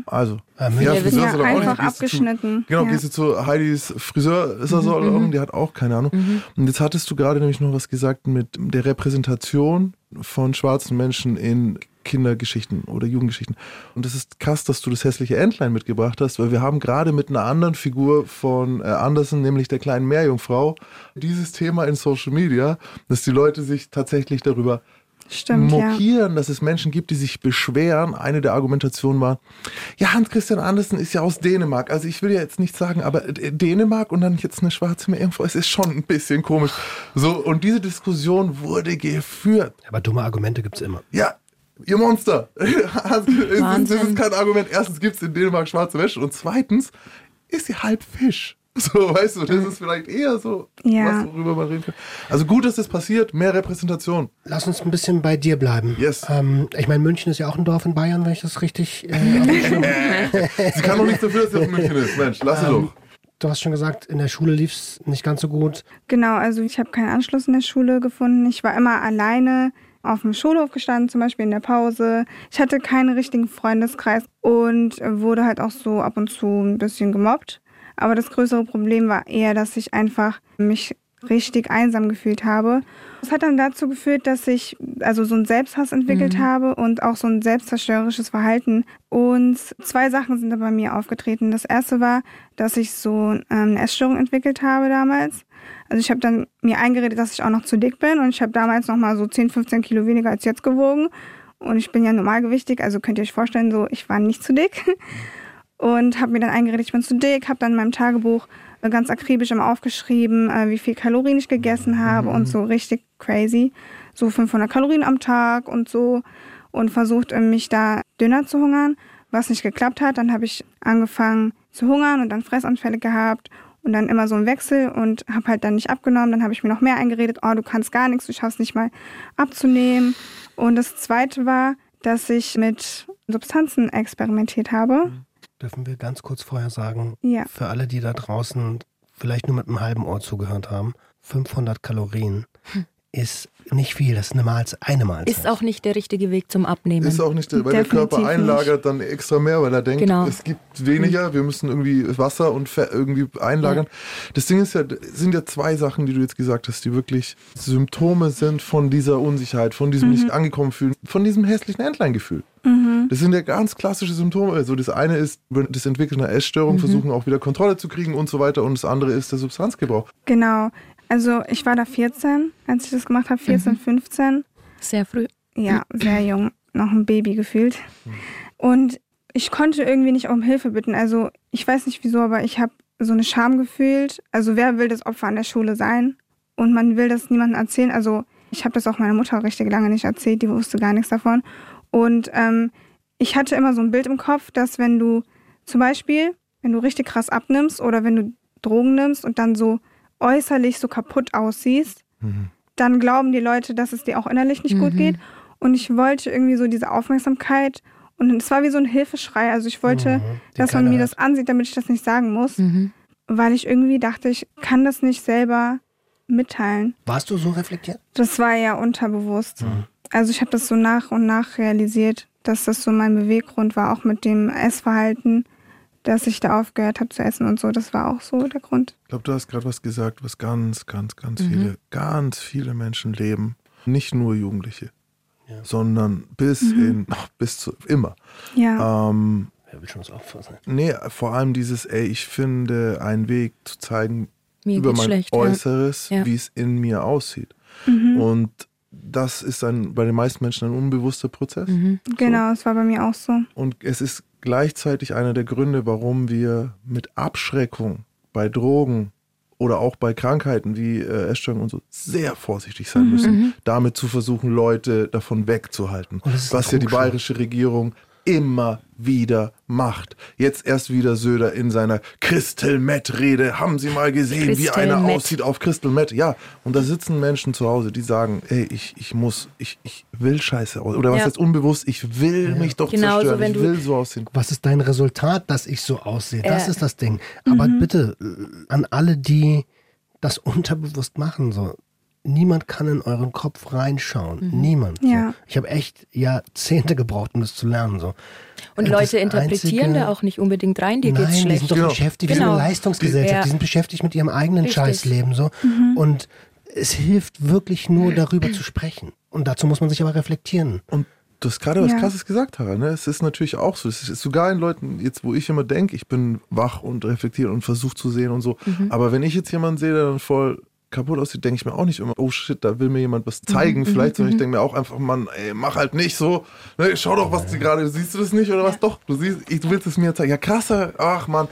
Also, Ja, Ja, Friseursalon auch nicht. einfach Gehst du zu- abgeschnitten. Genau, ja. gehst du zu Heidis Friseursalon, die hat auch keine Ahnung. Und jetzt hattest du gerade nämlich noch was gesagt mit der Repräsentation von schwarzen Menschen in Kindergeschichten oder Jugendgeschichten. Und das ist krass, dass du das hässliche Entlein mitgebracht hast, weil wir haben gerade mit einer anderen Figur von äh, Andersen, nämlich der kleinen Meerjungfrau, dieses Thema in Social Media, dass die Leute sich tatsächlich darüber Stimmt, ja. mokieren, dass es Menschen gibt, die sich beschweren. Eine der Argumentationen war, ja, Hans-Christian Andersen ist ja aus Dänemark. Also ich will ja jetzt nicht sagen, aber äh, Dänemark und dann jetzt eine schwarze Meerjungfrau, es ist schon ein bisschen komisch. So, und diese Diskussion wurde geführt. Aber dumme Argumente gibt es immer. Ja, ihr Monster. Es ist- Wahnsinn. das ist kein Argument. Erstens gibt es in Dänemark schwarze Wäsche und zweitens ist sie halb Fisch. So, weißt du, das ist vielleicht eher so, Ja. was worüber man reden kann. Also gut, dass das passiert, mehr Repräsentation. Lass uns ein bisschen bei dir bleiben. Yes. Ähm, ich meine, München ist ja auch ein Dorf in Bayern, wenn ich das richtig. Äh. Sie kann doch nichts dafür, dass sie aus München ist. Mensch, lass sie doch. du hast schon gesagt, in der Schule lief es nicht ganz so gut. Genau, also ich habe keinen Anschluss in der Schule gefunden. Ich war immer alleine auf dem Schulhof gestanden, zum Beispiel in der Pause. Ich hatte keinen richtigen Freundeskreis und wurde halt auch so ab und zu ein bisschen gemobbt. Aber das größere Problem war eher, dass ich einfach mich richtig einsam gefühlt habe. Das hat dann dazu geführt, dass ich also so einen Selbsthass entwickelt habe und auch so ein selbstzerstörerisches Verhalten. Und zwei Sachen sind da bei mir aufgetreten. Das erste war, dass ich so ähm, eine Essstörung entwickelt habe damals. Also ich habe dann mir eingeredet, dass ich auch noch zu dick bin und ich habe damals noch mal so 10, 15 Kilo weniger als jetzt gewogen. Und ich bin ja normalgewichtig, also könnt ihr euch vorstellen, so ich war nicht zu dick. Und habe mir dann eingeredet, ich bin zu dick, habe dann in meinem Tagebuch ganz akribisch immer aufgeschrieben, äh, wie viel Kalorien ich gegessen habe und so richtig crazy. So 500 Kalorien am Tag und so. Und versucht, äh, mich da dünner zu hungern, was nicht geklappt hat. Dann habe ich angefangen zu hungern und dann Fressanfälle gehabt und dann immer so ein Wechsel und habe halt dann nicht abgenommen. Dann habe ich mir noch mehr eingeredet, oh, du kannst gar nichts, du schaffst nicht mal abzunehmen. Und das Zweite war, dass ich mit Substanzen experimentiert habe. Dürfen wir ganz kurz vorher sagen, Ja. für alle, die da draußen vielleicht nur mit einem halben Ohr zugehört haben, 500 Kalorien ist nicht viel, das ist eine, Mahlzeit, eine Mahlzeit. Ist auch nicht der richtige Weg zum Abnehmen. Ist auch nicht, der- weil der Definitiv Körper einlagert dann extra mehr, weil er denkt, Genau. es gibt weniger, wir müssen irgendwie Wasser und Fett irgendwie einlagern. Das Ding ist ja, es sind ja zwei Sachen, die du jetzt gesagt hast, die wirklich Symptome sind von dieser Unsicherheit, von diesem nicht angekommen fühlen, von diesem hässlichen Endleingefühl. Das sind ja ganz klassische Symptome. Also das eine ist das Entwickeln einer Essstörung, versuchen auch wieder Kontrolle zu kriegen und so weiter. Und das andere ist der Substanzgebrauch. Genau. Also ich war da 14, als ich das gemacht habe, 14, 15. Sehr früh. Ja, sehr jung, noch ein Baby gefühlt. Und ich konnte irgendwie nicht um Hilfe bitten. Also ich weiß nicht wieso, aber ich habe so eine Scham gefühlt. Also wer will das Opfer an der Schule sein? Und man will das niemandem erzählen. Also ich habe das auch meiner Mutter richtig lange nicht erzählt, die wusste gar nichts davon. Und ähm, ich hatte immer so ein Bild im Kopf, dass wenn du zum Beispiel, wenn du richtig krass abnimmst oder wenn du Drogen nimmst und dann so äußerlich so kaputt aussiehst, dann glauben die Leute, dass es dir auch innerlich nicht gut geht. Und ich wollte irgendwie so diese Aufmerksamkeit und es war wie so ein Hilfeschrei. Also ich wollte, Mhm, dass man mir das ansieht, damit ich das nicht sagen muss, weil ich irgendwie dachte, ich kann das nicht selber mitteilen. Warst du so reflektiert? Das war ja unterbewusst. Also ich habe das so nach und nach realisiert, dass das so mein Beweggrund war, auch mit dem Essverhalten, dass ich da aufgehört habe zu essen und so. Das war auch so der Grund. Ich glaube, du hast gerade was gesagt, was ganz, ganz, ganz viele, ganz viele Menschen leben. Nicht nur Jugendliche, sondern bis in, ach, bis zu immer. Ja. Ähm, Wer will schon das Opfer sein? nee, vor allem dieses, ey, ich finde einen Weg zu zeigen Mir über mein schlecht. Ja. Äußeres, Ja. wie es in mir aussieht. Mhm. Und das ist ein, bei den meisten Menschen ein unbewusster Prozess. Mhm. Genau, es war bei mir auch so. Und es ist gleichzeitig einer der Gründe, warum wir mit Abschreckung bei Drogen oder auch bei Krankheiten wie äh, Essstörungen und so sehr vorsichtig sein müssen, damit zu versuchen, Leute davon wegzuhalten. Ein Was ja die bayerische Regierung immer wieder macht. Jetzt erst wieder Söder in seiner Crystal Met Rede. Haben Sie mal gesehen, wie Crystal einer Met. aussieht auf Crystal Met? Ja, und da sitzen Menschen zu Hause, die sagen, ey, ich, ich muss, ich, ich will scheiße aussehen. Oder was Ja. heißt unbewusst, ich will mich doch Genau, so zerstören, wenn ich du- will so aussehen. Was ist dein Resultat, dass ich so aussehe? Das Ja. ist das Ding. Aber bitte äh, an alle, die das unterbewusst machen, so. Niemand kann in euren Kopf reinschauen. Niemand. Ja. So. Ich habe echt Jahrzehnte gebraucht, um das zu lernen. So. Und Das Leute interpretieren Einzige- da auch nicht unbedingt rein, dir Nein, geht's die schlecht. sind doch Genau. beschäftigt, die sind Genau. eine Leistungsgesellschaft, Ja. die sind beschäftigt mit ihrem eigenen Richtig. Scheißleben so. Und es hilft wirklich nur darüber zu sprechen. Und dazu muss man sich aber reflektieren. Und du hast gerade was Ja. Krasses gesagt, Harald. Ne? Es ist natürlich auch so. Es ist sogar in Leuten, jetzt wo ich immer denke, ich bin wach und reflektiert und versuche zu sehen und so. Mhm. Aber wenn ich jetzt jemanden sehe, der dann voll kaputt aussieht, denke ich mir auch nicht immer, oh shit, da will mir jemand was zeigen, mhm, vielleicht, sondern ich denke mir auch einfach, Mann, ey, mach halt nicht so, ne, schau doch, was du gerade, siehst du das nicht oder was? Doch, du siehst, ich, du willst es mir zeigen. Ja, krasser, ach Mann.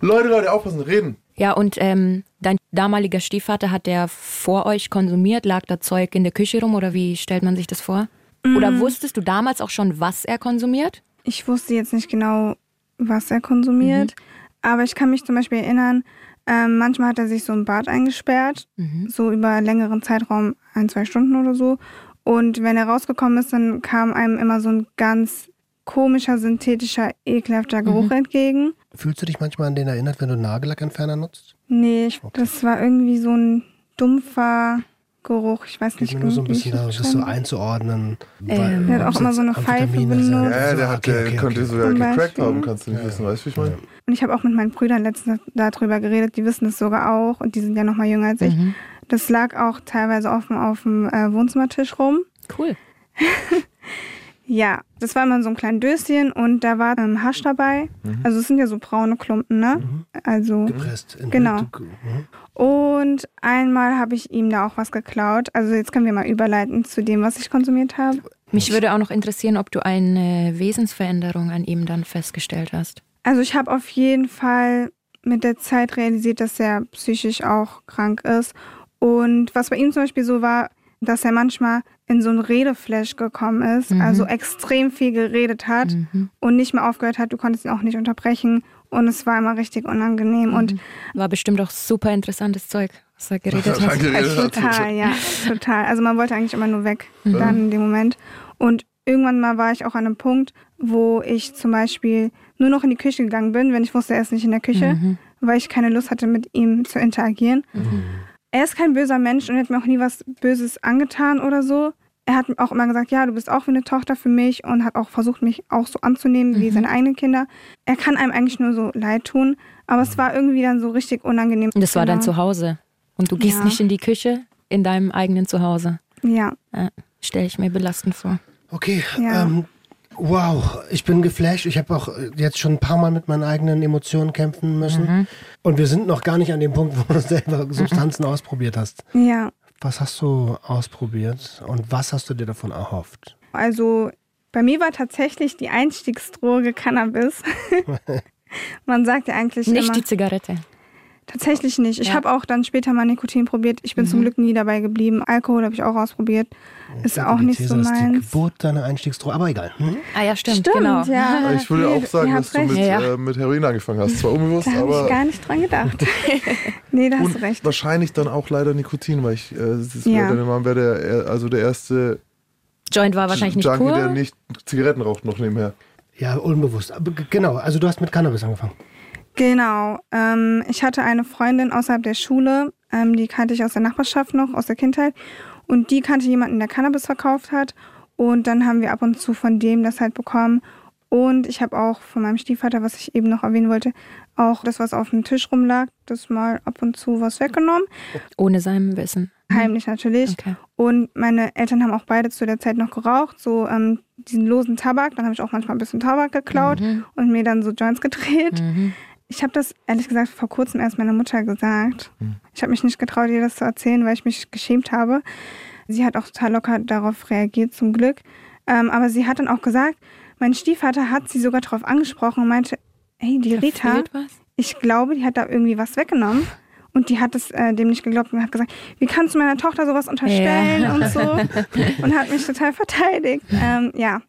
Leute, Leute, aufpassen, reden. Ja, und ähm, dein damaliger Stiefvater, hat der vor euch konsumiert? Lag da Zeug in der Küche rum oder wie stellt man sich das vor? Mhm. Oder wusstest du damals auch schon, was er konsumiert? Ich wusste jetzt nicht genau, was er konsumiert, mhm. aber ich kann mich zum Beispiel erinnern, ähm, manchmal hat er sich so ein Bad eingesperrt, mhm. so über längeren Zeitraum, ein, zwei Stunden oder so. Und wenn er rausgekommen ist, dann kam einem immer so ein ganz komischer, synthetischer, ekelhafter Geruch mhm. entgegen. Fühlst du dich manchmal an den erinnert, wenn du Nagellackentferner nutzt? Nee, ich, okay. das war irgendwie so ein dumpfer Geruch. Ich weiß nicht, wie nur so ein bisschen da, das so einzuordnen. Ähm, der hat auch immer so eine Pfeife benutzt. Ja, der hat, okay, okay, könnte okay. sogar gecrackt haben, kannst du nicht ja. wissen, weißt du, wie ich meine? Und ich habe auch mit meinen Brüdern letztens darüber geredet, die wissen es sogar auch und die sind ja noch mal jünger als ich. Mhm. Das lag auch teilweise dem, auf dem äh, Wohnzimmertisch rum. Cool. Ja, das war immer in so einem kleinen Döschen und da war ähm, Hasch dabei. Mhm. Also es sind ja so braune Klumpen, ne? Mhm. Also gepresst. genau. Mhm. Und einmal habe ich ihm da auch was geklaut. Also jetzt können wir mal überleiten zu dem, was ich konsumiert habe. Mich würde auch noch interessieren, ob du eine Wesensveränderung an ihm dann festgestellt hast. Also ich habe auf jeden Fall mit der Zeit realisiert, dass er psychisch auch krank ist. Und was bei ihm zum Beispiel so war, dass er manchmal in so ein Redeflash gekommen ist, mhm. also extrem viel geredet hat mhm. und nicht mehr aufgehört hat. Du konntest ihn auch nicht unterbrechen und es war immer richtig unangenehm. Mhm. Und war bestimmt auch super interessantes Zeug, was er geredet hat. Geredet also, total, ja, total. Also man wollte eigentlich immer nur weg mhm. dann in dem Moment. Und irgendwann mal war ich auch an einem Punkt, wo ich zum Beispiel nur noch in die Küche gegangen bin, wenn ich wusste, er ist nicht in der Küche, mhm. weil ich keine Lust hatte, mit ihm zu interagieren. Mhm er ist kein böser Mensch und hat mir auch nie was Böses angetan oder so. Er hat auch immer gesagt, ja, du bist auch wie eine Tochter für mich und hat auch versucht, mich auch so anzunehmen mhm. wie seine eigenen Kinder. Er kann einem eigentlich nur so leid tun, aber es war irgendwie dann so richtig unangenehm. Und das war dein genau. Zuhause. Und du gehst ja. nicht in die Küche in deinem eigenen Zuhause. Ja. ja Stelle ich mir belastend vor. Okay, ja. ähm, Wow, ich bin geflasht. Ich habe auch jetzt schon ein paar Mal mit meinen eigenen Emotionen kämpfen müssen. Mhm. Und wir sind noch gar nicht an dem Punkt, wo du selber Substanzen mhm. ausprobiert hast. Ja. Was hast du ausprobiert und was hast du dir davon erhofft? Also bei mir war tatsächlich die Einstiegsdroge Cannabis. Man sagt ja eigentlich nicht immer, die Zigarette. Tatsächlich nicht. Ich ja. habe auch dann später mal Nikotin probiert. Ich bin mhm. zum Glück nie dabei geblieben. Alkohol habe ich auch ausprobiert. Ist auch nicht These, so meins. Die Geburt deiner Einstiegsdroge, aber egal. Hm? Ah ja, stimmt, stimmt genau. Ja. Ich würde auch sagen, dass du mit, ja. äh, mit Heroin angefangen hast. Zwar unbewusst, da aber... habe ich gar nicht dran gedacht. nee, da hast du recht. wahrscheinlich dann auch leider Nikotin, weil ich, äh, ja. deine Mom wäre der, also der erste... Joint war wahrscheinlich nicht Junkie, pur. der nicht Zigaretten raucht noch nebenher. Ja, unbewusst. Aber genau, also du hast mit Cannabis angefangen. Genau. Ähm, ich hatte eine Freundin außerhalb der Schule, ähm, die kannte ich aus der Nachbarschaft noch, aus der Kindheit. Und die kannte jemanden, der Cannabis verkauft hat. Und dann haben wir ab und zu von dem das halt bekommen. Und ich habe auch von meinem Stiefvater, was ich eben noch erwähnen wollte, auch das, was auf dem Tisch rumlag, das mal ab und zu was weggenommen. Ohne seinem Wissen. Heimlich natürlich. Okay. Und meine Eltern haben auch beide zu der Zeit noch geraucht, so ähm, diesen losen Tabak. Dann habe ich auch manchmal ein bisschen Tabak geklaut mhm. und mir dann so Joints gedreht. Mhm. Ich habe das ehrlich gesagt vor kurzem erst meiner Mutter gesagt. Hm. Ich habe mich nicht getraut, ihr das zu erzählen, weil ich mich geschämt habe. Sie hat auch total locker darauf reagiert, zum Glück. Ähm, aber sie hat dann auch gesagt, mein Stiefvater hat sie sogar darauf angesprochen und meinte, hey, die Rita, ich glaube, die hat da irgendwie was weggenommen. Und die hat es äh, dem nicht geglaubt und hat gesagt, wie kannst du meiner Tochter sowas unterstellen ja. und so. Und hat mich total verteidigt. Ähm, ja,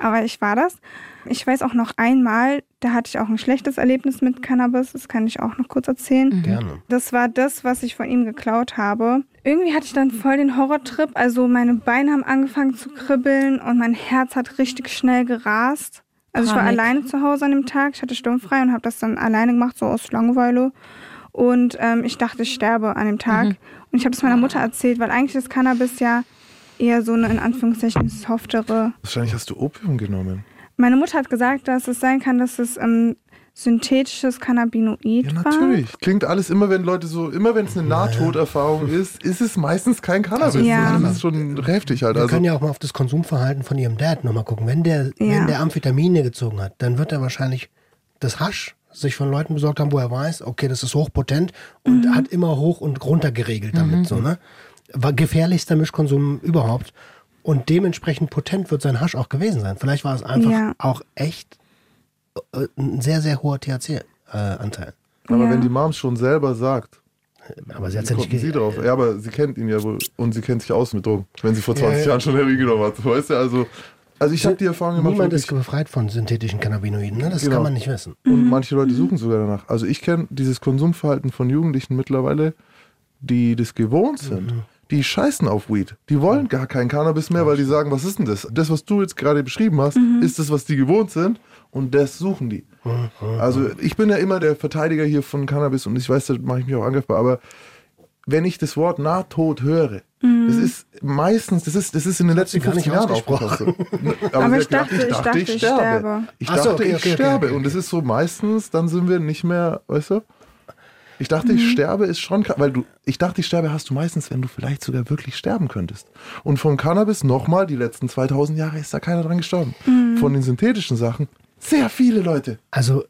aber ich war das. Ich weiß auch noch einmal, da hatte ich auch ein schlechtes Erlebnis mit Cannabis. Das kann ich auch noch kurz erzählen. Mhm. Gerne. Das war das, was ich von ihm geklaut habe. Irgendwie hatte ich dann voll den Horrortrip. Also meine Beine haben angefangen zu kribbeln und mein Herz hat richtig schnell gerast. Also Panik. ich war alleine zu Hause an dem Tag. Ich hatte sturmfrei und habe das dann alleine gemacht, so aus Langeweile. Und ähm, ich dachte, ich sterbe an dem Tag. Mhm. Und ich habe es meiner Mutter erzählt, weil eigentlich ist Cannabis ja eher so eine in Anführungszeichen softere. Wahrscheinlich hast du Opium genommen. Meine Mutter hat gesagt, dass es sein kann, dass es ähm, synthetisches Cannabinoid ja, natürlich. War. Klingt alles immer, wenn Leute so, immer wenn es eine Nahtoderfahrung ist, ist es meistens kein Cannabis. Ja. Das ist schon heftig halt. Wir also. können ja auch mal auf das Konsumverhalten von ihrem Dad nochmal gucken. Wenn der, ja. wenn der Amphetamine gezogen hat, dann wird er wahrscheinlich das Hasch sich von Leuten besorgt haben, wo er weiß, okay, das ist hochpotent und hat immer hoch und runter geregelt damit, so, ne? War gefährlichster Mischkonsum überhaupt. Und dementsprechend potent wird sein Hasch auch gewesen sein. Vielleicht war es einfach Ja. auch echt äh, ein sehr, sehr hoher THC-Anteil. Aber Ja. wenn die Mom schon selber sagt, Aber sie hat ja nicht sie drauf? Ja, aber sie kennt ihn ja wohl und sie kennt sich aus mit Drogen. Wenn sie vor 20 Ja, ja. Jahren schon Heroin genommen hat, weißt du, also, also ich habe die Erfahrung gemacht, Niemand ist befreit von synthetischen Cannabinoiden, ne? Das Genau. kann man nicht wissen. und manche Leute suchen sogar danach. Also ich kenne dieses Konsumverhalten von Jugendlichen mittlerweile, die das gewohnt sind. Die scheißen auf Weed. Die wollen gar kein Cannabis mehr, weil die sagen, was ist denn das? Das, was du jetzt gerade beschrieben hast, ist das, was die gewohnt sind und das suchen die. Also ich bin ja immer der Verteidiger hier von Cannabis und ich weiß, da mache ich mich auch angreifbar, aber wenn ich das Wort Nahtod höre, das ist meistens, das ist, das ist in den letzten sie gar nicht 15 Jahren ausgesprochen. aufgekommen. Aber sie ich hat gedacht, dachte- ich dachte, ich sterbe. Ich Ach so, dachte, okay, ich okay, okay, sterbe. okay. Und das ist so meistens, dann sind wir nicht mehr, weißt du? Ich dachte, ich sterbe ist schon, weil du, ich dachte, ich sterbe hast du meistens, wenn du vielleicht sogar wirklich sterben könntest. Und vom Cannabis nochmal, die letzten 2000 Jahre ist da keiner dran gestorben. Von den synthetischen Sachen, sehr viele Leute. Also,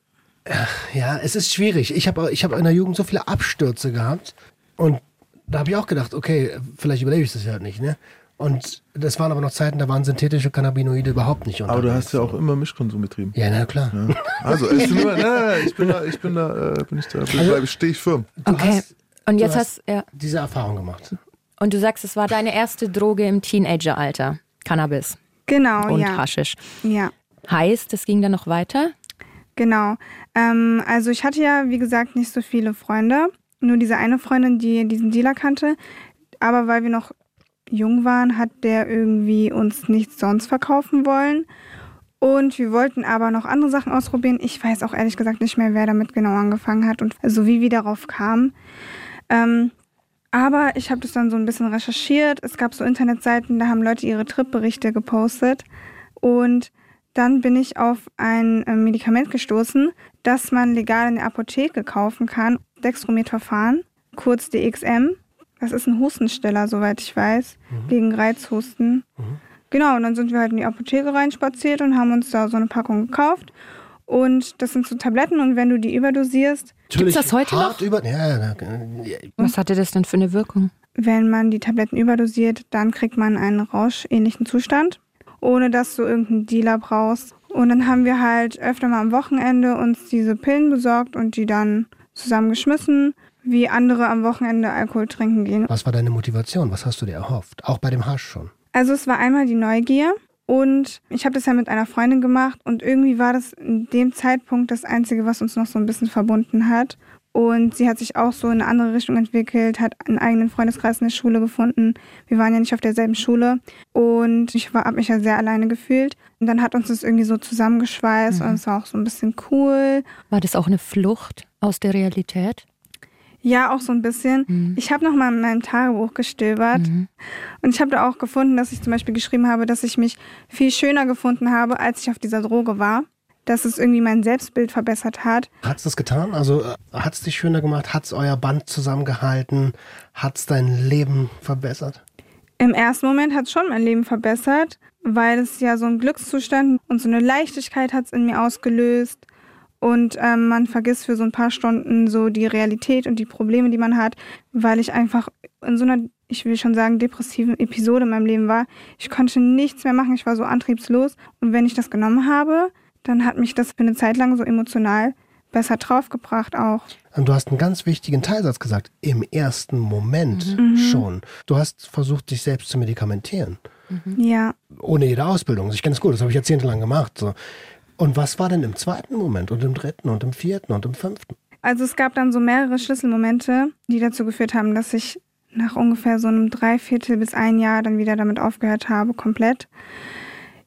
äh, ja, es ist schwierig. Ich habe ich hab in der Jugend so viele Abstürze gehabt und da habe ich auch gedacht, okay, vielleicht überlebe ich das ja halt nicht, ne? Und das waren aber noch Zeiten, da waren synthetische Cannabinoide überhaupt nicht Aber du unterwegs. hast ja auch immer Mischkonsum betrieben. Ja, na klar. Ja. Also, es ist nur, nein, nein, ich bin da, ich bin da, äh, bin ich da, bin, Also- stehe ich firm. Du Okay. hast Und du jetzt hast- hast, ja. diese Erfahrung gemacht. Und du sagst, es war deine erste Droge im Teenageralter. Cannabis Genau, und ja. Haschisch. Ja. Heißt, es ging dann noch weiter? Genau. Ähm, also ich hatte ja, wie gesagt, nicht so viele Freunde. Nur diese eine Freundin, die diesen Dealer kannte. Aber weil wir noch jung waren, hat der irgendwie uns nichts sonst verkaufen wollen. Und wir wollten aber noch andere Sachen ausprobieren. Ich weiß auch ehrlich gesagt nicht mehr, wer damit genau angefangen hat und so wie wir darauf kamen. Ähm, aber ich habe das dann so ein bisschen recherchiert. Es gab so Internetseiten, da haben Leute ihre Tripberichte gepostet. Und dann bin ich auf ein äh, Medikament gestoßen, das man legal in der Apotheke kaufen kann. Dextrometverfahren, kurz DXM. Das ist ein Hustenstiller, soweit ich weiß, gegen Reizhusten. Genau, und dann sind wir halt in die Apotheke reinspaziert und haben uns da so eine Packung gekauft. Und das sind so Tabletten und wenn du die überdosierst, Natürlich das heute hart Über, ja, ja, ja, Was hatte das denn für eine Wirkung? wenn man die Tabletten überdosiert, dann kriegt man einen rauschähnlichen Zustand, ohne dass du irgendeinen Dealer brauchst. Und dann haben wir halt öfter mal am Wochenende uns diese Pillen besorgt und die dann zusammengeschmissen, wie andere am Wochenende Alkohol trinken gehen. Was war deine Motivation? Was hast du dir erhofft? Auch bei dem Hasch schon. Also es war einmal die Neugier und ich habe das ja mit einer Freundin gemacht und irgendwie war das in dem Zeitpunkt das Einzige, was uns noch so ein bisschen verbunden hat. Und sie hat sich auch so in eine andere Richtung entwickelt, hat einen eigenen Freundeskreis in der Schule gefunden. Wir waren ja nicht auf derselben Schule und ich habe mich ja sehr alleine gefühlt. Und dann hat uns das irgendwie so zusammengeschweißt und es war auch so ein bisschen cool. War das auch eine Flucht aus der Realität? Ja, auch so ein bisschen. Ich habe noch mal in meinem Tagebuch gestöbert und ich habe da auch gefunden, dass ich zum Beispiel geschrieben habe, dass ich mich viel schöner gefunden habe, als ich auf dieser Droge war. Dass es irgendwie mein Selbstbild verbessert hat. Hat's das getan? Also äh, hat's dich schöner gemacht? Hat's euer Band zusammengehalten? Hat's dein Leben verbessert? Im ersten Moment hat es schon mein Leben verbessert, weil es ja so ein Glückszustand und so eine Leichtigkeit hat es in mir ausgelöst. Und ähm, man vergisst für so ein paar Stunden so die Realität und die Probleme, die man hat, weil ich einfach in so einer, ich will schon sagen, depressiven Episode in meinem Leben war. Ich konnte nichts mehr machen, ich war so antriebslos. Und wenn ich das genommen habe, dann hat mich das für eine Zeit lang so emotional besser draufgebracht auch. Und du hast einen ganz wichtigen Teilsatz gesagt. Im ersten Moment schon. Du hast versucht, dich selbst zu medikamentieren. Ja. Ohne jede Ausbildung. Ich kenne es gut, das habe ich jahrzehntelang gemacht. So. Und was war denn im zweiten Moment und im dritten und im vierten und im fünften? Also es gab dann so mehrere Schlüsselmomente, die dazu geführt haben, dass ich nach ungefähr so einem Dreiviertel bis ein Jahr dann wieder damit aufgehört habe, komplett.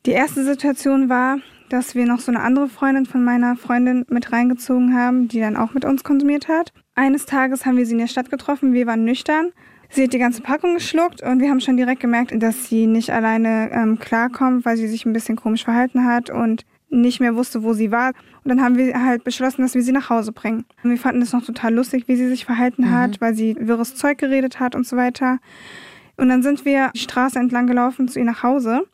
Die erste Situation war, dass wir noch so eine andere Freundin von meiner Freundin mit reingezogen haben, die dann auch mit uns konsumiert hat. Eines Tages haben wir sie in der Stadt getroffen, wir waren nüchtern. Sie hat die ganze Packung geschluckt und wir haben schon direkt gemerkt, dass sie nicht alleine ähm, klarkommt, weil sie sich ein bisschen komisch verhalten hat und nicht mehr wusste, wo sie war. Und dann haben wir halt beschlossen, dass wir sie nach Hause bringen. Und wir fanden es noch total lustig, wie sie sich verhalten hat, weil sie wirres Zeug geredet hat und so weiter. Und dann sind wir die Straße entlang gelaufen zu ihr nach Hause.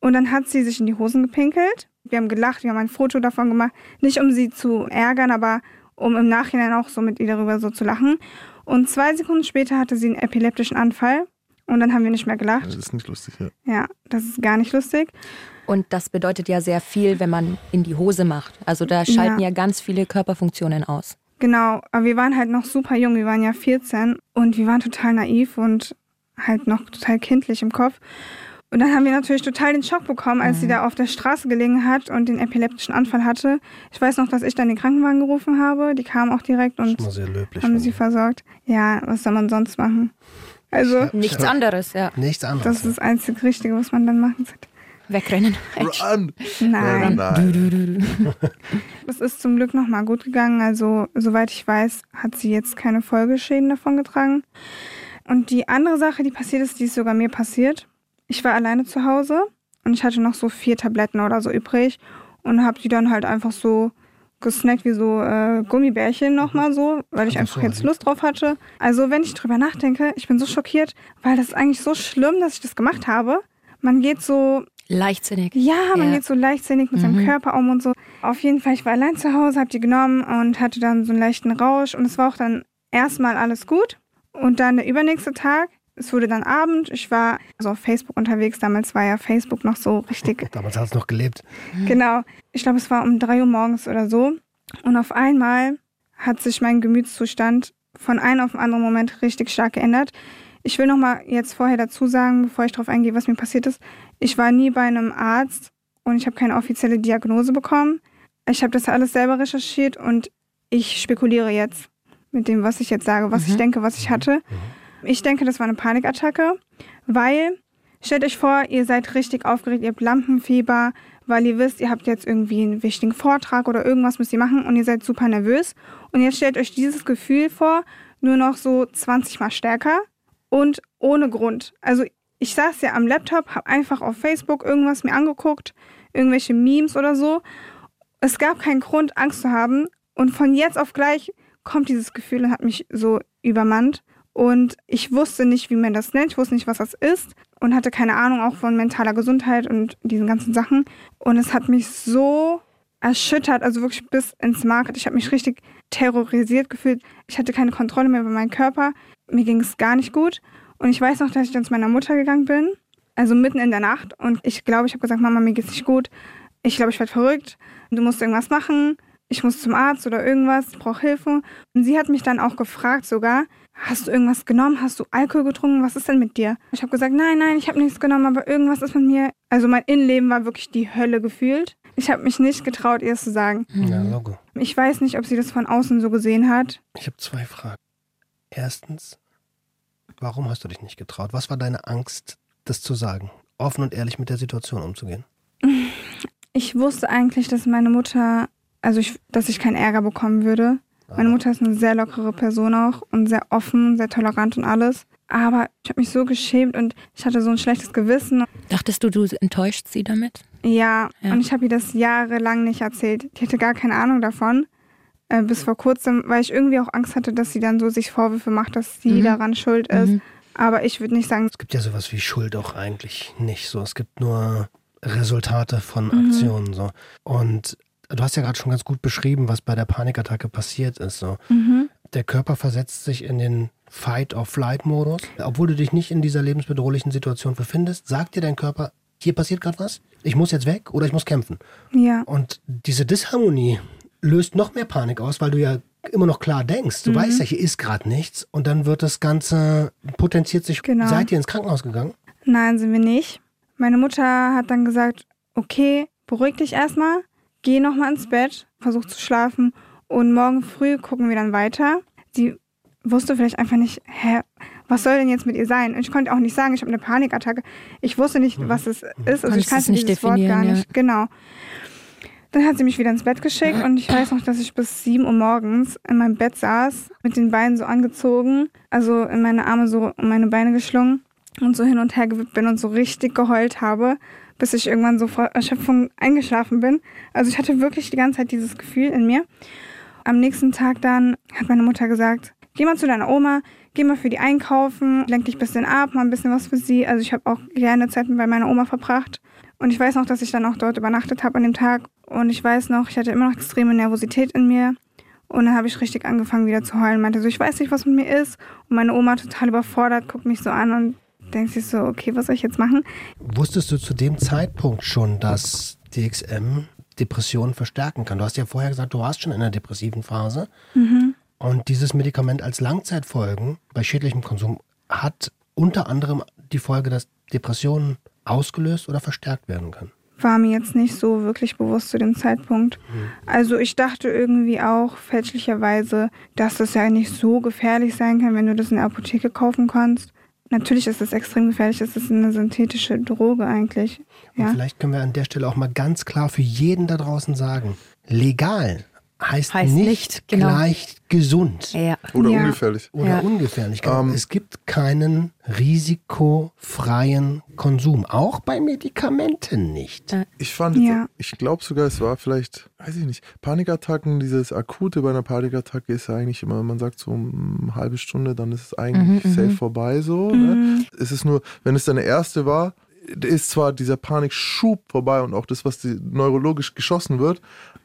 Und dann hat sie sich in die Hosen gepinkelt. Wir haben gelacht, wir haben ein Foto davon gemacht. Nicht um sie zu ärgern, aber um im Nachhinein auch so mit ihr darüber so zu lachen. Und zwei Sekunden später hatte sie einen epileptischen Anfall. Und dann haben wir nicht mehr gelacht. Das ist nicht lustig, ja. Ja, das ist gar nicht lustig. Und das bedeutet ja sehr viel, wenn man in die Hose macht. Also da schalten ja, Ja. ganz viele Körperfunktionen aus. Genau, aber wir waren halt noch super jung, wir waren ja 14 und wir waren total naiv und halt noch total kindlich im Kopf. Und dann haben wir natürlich total den Schock bekommen, als sie da auf der Straße gelegen hat und den epileptischen Anfall hatte. Ich weiß noch, dass ich dann den Krankenwagen gerufen habe. Die kamen auch direkt und haben sie versorgt. Ja, was soll man sonst machen? Also, Nichts anderes, ja. Nichts anderes. das ist das einzig Richtige, was man dann machen sollte. Wegrennen. Run! Nein. nein. Es ist zum Glück nochmal gut gegangen. Also, soweit ich weiß, hat sie jetzt keine Folgeschäden davon getragen. Und die andere Sache, die passiert ist, die ist sogar mir passiert. Ich war alleine zu Hause und ich hatte noch so vier Tabletten oder so übrig und habe die dann halt einfach so gesnackt wie so äh, Gummibärchen nochmal so, weil ich Ach einfach jetzt Lust drauf hatte. Also wenn ich drüber nachdenke, ich bin so schockiert, weil das ist eigentlich so schlimm, dass ich das gemacht habe. Man geht so Leichtsinnig. ja, man Ja. geht so leichtsinnig mit seinem Körper um und so. Auf jeden Fall, ich war allein zu Hause, hab die genommen und hatte dann so einen leichten Rausch und es war auch dann erstmal alles gut. Und dann der übernächste Tag, es wurde dann Abend, ich war also auf Facebook unterwegs, damals war ja Facebook noch so richtig Damals hat es noch gelebt. Genau. Ich glaube, es war um drei Uhr morgens oder so. Und auf einmal hat sich mein Gemütszustand von einem auf den anderen Moment richtig stark geändert. Ich will noch mal jetzt vorher dazu sagen, bevor ich darauf eingehe, was mir passiert ist. Ich war nie bei einem Arzt und ich habe keine offizielle Diagnose bekommen. Ich habe das alles selber recherchiert und ich spekuliere jetzt mit dem, was ich jetzt sage, was ich denke, was ich hatte. Ich denke, das war eine Panikattacke, weil stellt euch vor, ihr seid richtig aufgeregt, ihr habt Lampenfieber, weil ihr wisst, ihr habt jetzt irgendwie einen wichtigen Vortrag oder irgendwas müsst ihr machen und ihr seid super nervös. Und jetzt stellt euch dieses Gefühl vor, nur noch so 20 mal stärker und ohne Grund. Also ich saß ja am Laptop, habe einfach auf Facebook irgendwas mir angeguckt, irgendwelche Memes oder so. Es gab keinen Grund, Angst zu haben. Und von jetzt auf gleich kommt dieses Gefühl und hat mich so übermannt. Und ich wusste nicht, wie man das nennt. Ich wusste nicht, was das ist. Und hatte keine Ahnung auch von mentaler Gesundheit und diesen ganzen Sachen. Und es hat mich so erschüttert, also wirklich bis ins Markt. Ich habe mich richtig terrorisiert gefühlt. Ich hatte keine Kontrolle mehr über meinen Körper. Mir ging es gar nicht gut. Und ich weiß noch, dass ich dann zu meiner Mutter gegangen bin. Also mitten in der Nacht. Und ich glaube, ich habe gesagt, Mama, mir geht's nicht gut. Ich glaube, ich werde verrückt. Du musst irgendwas machen. Ich muss zum Arzt oder irgendwas. Ich brauche Hilfe. Und sie hat mich dann auch gefragt sogar, hast du irgendwas genommen? Hast du Alkohol getrunken? Was ist denn mit dir? Ich habe gesagt, nein, nein, ich habe nichts genommen, aber irgendwas ist mit mir. Also mein Innenleben war wirklich die Hölle gefühlt. Ich habe mich nicht getraut, ihr es zu sagen. Ja, Logo. Ich weiß nicht, ob sie das von außen so gesehen hat. Ich habe zwei Fragen. Erstens, warum hast du dich nicht getraut? Was war deine Angst, das zu sagen? Offen und ehrlich mit der Situation umzugehen. Ich wusste eigentlich, dass meine Mutter, also ich, dass ich keinen Ärger bekommen würde. Meine Mutter ist eine sehr lockere Person auch und sehr offen, sehr tolerant und alles. Aber ich habe mich so geschämt und ich hatte so ein schlechtes Gewissen. Dachtest du, du enttäuscht sie damit? Ja, Ja. und ich habe ihr das jahrelang nicht erzählt. Die hatte gar keine Ahnung davon. Äh, bis vor kurzem, weil ich irgendwie auch Angst hatte, dass sie dann so sich Vorwürfe macht, dass sie Mhm. daran schuld ist. Aber ich würde nicht sagen, Es gibt ja sowas wie Schuld auch eigentlich nicht so. Es gibt nur Resultate von Mhm. Aktionen so. Und du hast ja gerade schon ganz gut beschrieben, was bei der Panikattacke passiert ist so. mhm. Der Körper versetzt sich in den Fight-or-Flight-Modus. Obwohl du dich nicht in dieser lebensbedrohlichen Situation befindest, sagt dir dein Körper, hier passiert gerade was, ich muss jetzt weg oder ich muss kämpfen. ja, Und diese Disharmonie löst noch mehr Panik aus, weil du ja immer noch klar denkst. Du weißt ja, hier ist gerade nichts. Und dann wird das Ganze potenziert sich. Genau. Seid ihr ins Krankenhaus gegangen? nein, sind wir nicht. Meine Mutter hat dann gesagt, okay, beruhig dich erstmal, geh nochmal ins Bett, versuch zu schlafen und morgen früh gucken wir dann weiter. Sie wusste vielleicht einfach nicht, hä, was soll denn jetzt mit ihr sein? Und ich konnte auch nicht sagen, ich habe eine Panikattacke. Ich wusste nicht, was es ist. Also ich kannte es nicht dieses Wort gar definieren, ja. nicht. Genau. Dann hat sie mich wieder ins Bett geschickt und ich weiß noch, dass ich bis 7 Uhr morgens in meinem Bett saß, mit den Beinen so angezogen, also in meine Arme so um meine Beine geschlungen und so hin und her gewippt bin und so richtig geheult habe, bis ich irgendwann so vor Erschöpfung eingeschlafen bin. Also ich hatte wirklich die ganze Zeit dieses Gefühl in mir. Am nächsten Tag dann hat meine Mutter gesagt, geh mal zu deiner Oma, geh mal für die einkaufen, lenk dich ein bisschen ab, mal ein bisschen was für sie. Also ich habe auch gerne Zeit bei meiner Oma verbracht. Und ich weiß noch, dass ich dann auch dort übernachtet habe an dem Tag. Und ich weiß noch, ich hatte immer noch extreme Nervosität in mir. Und dann habe ich richtig angefangen wieder zu heulen. Meinte so, ich weiß nicht, was mit mir ist. Und meine Oma total überfordert, guckt mich so an und denkt sich so, okay, was soll ich jetzt machen? Wusstest du zu dem Zeitpunkt schon, dass DXM Depressionen verstärken kann? Du hast ja vorher gesagt, du warst schon in einer depressiven Phase. Mhm. Und dieses Medikament als Langzeitfolgen bei schädlichem Konsum hat unter anderem die Folge, dass Depressionen ausgelöst oder verstärkt werden können. War mir jetzt nicht so wirklich bewusst zu dem Zeitpunkt. Also ich dachte irgendwie auch fälschlicherweise, dass das ja nicht so gefährlich sein kann, wenn du das in der Apotheke kaufen kannst. Natürlich ist es extrem gefährlich, es ist eine synthetische Droge eigentlich. Und Ja. vielleicht können wir an der Stelle auch mal ganz klar für jeden da draußen sagen, legal heißt, Heißt nicht, nicht, genau. gleich gesund Ja. Oder Ja. ungefährlich. oder Ja. ungefährlich. Ähm, es gibt keinen risikofreien Konsum, auch bei Medikamenten nicht. Ich fand, jetzt, ich glaube sogar, es war vielleicht, weiß ich nicht, Panikattacken, dieses Akute bei einer Panikattacke ist ja eigentlich immer, man sagt so um eine halbe Stunde, dann ist es eigentlich safe vorbei so. Ne? Es ist nur, wenn es deine erste war, ist zwar dieser Panikschub vorbei und auch das, was die, neurologisch geschossen wird,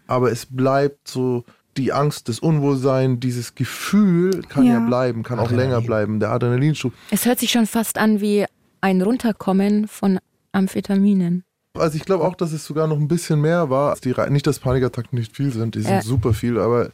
aber es bleibt so die Angst, das Unwohlsein, dieses Gefühl kann ja, Ja. bleiben, kann auch länger Adrenalin. bleiben, der Adrenalinschub. Es hört sich schon fast an wie ein Runterkommen von Amphetaminen. Also ich glaube auch, dass es sogar noch ein bisschen mehr war. als Die, nicht, dass Panikattacken nicht viel sind, die sind Ja. super viel, aber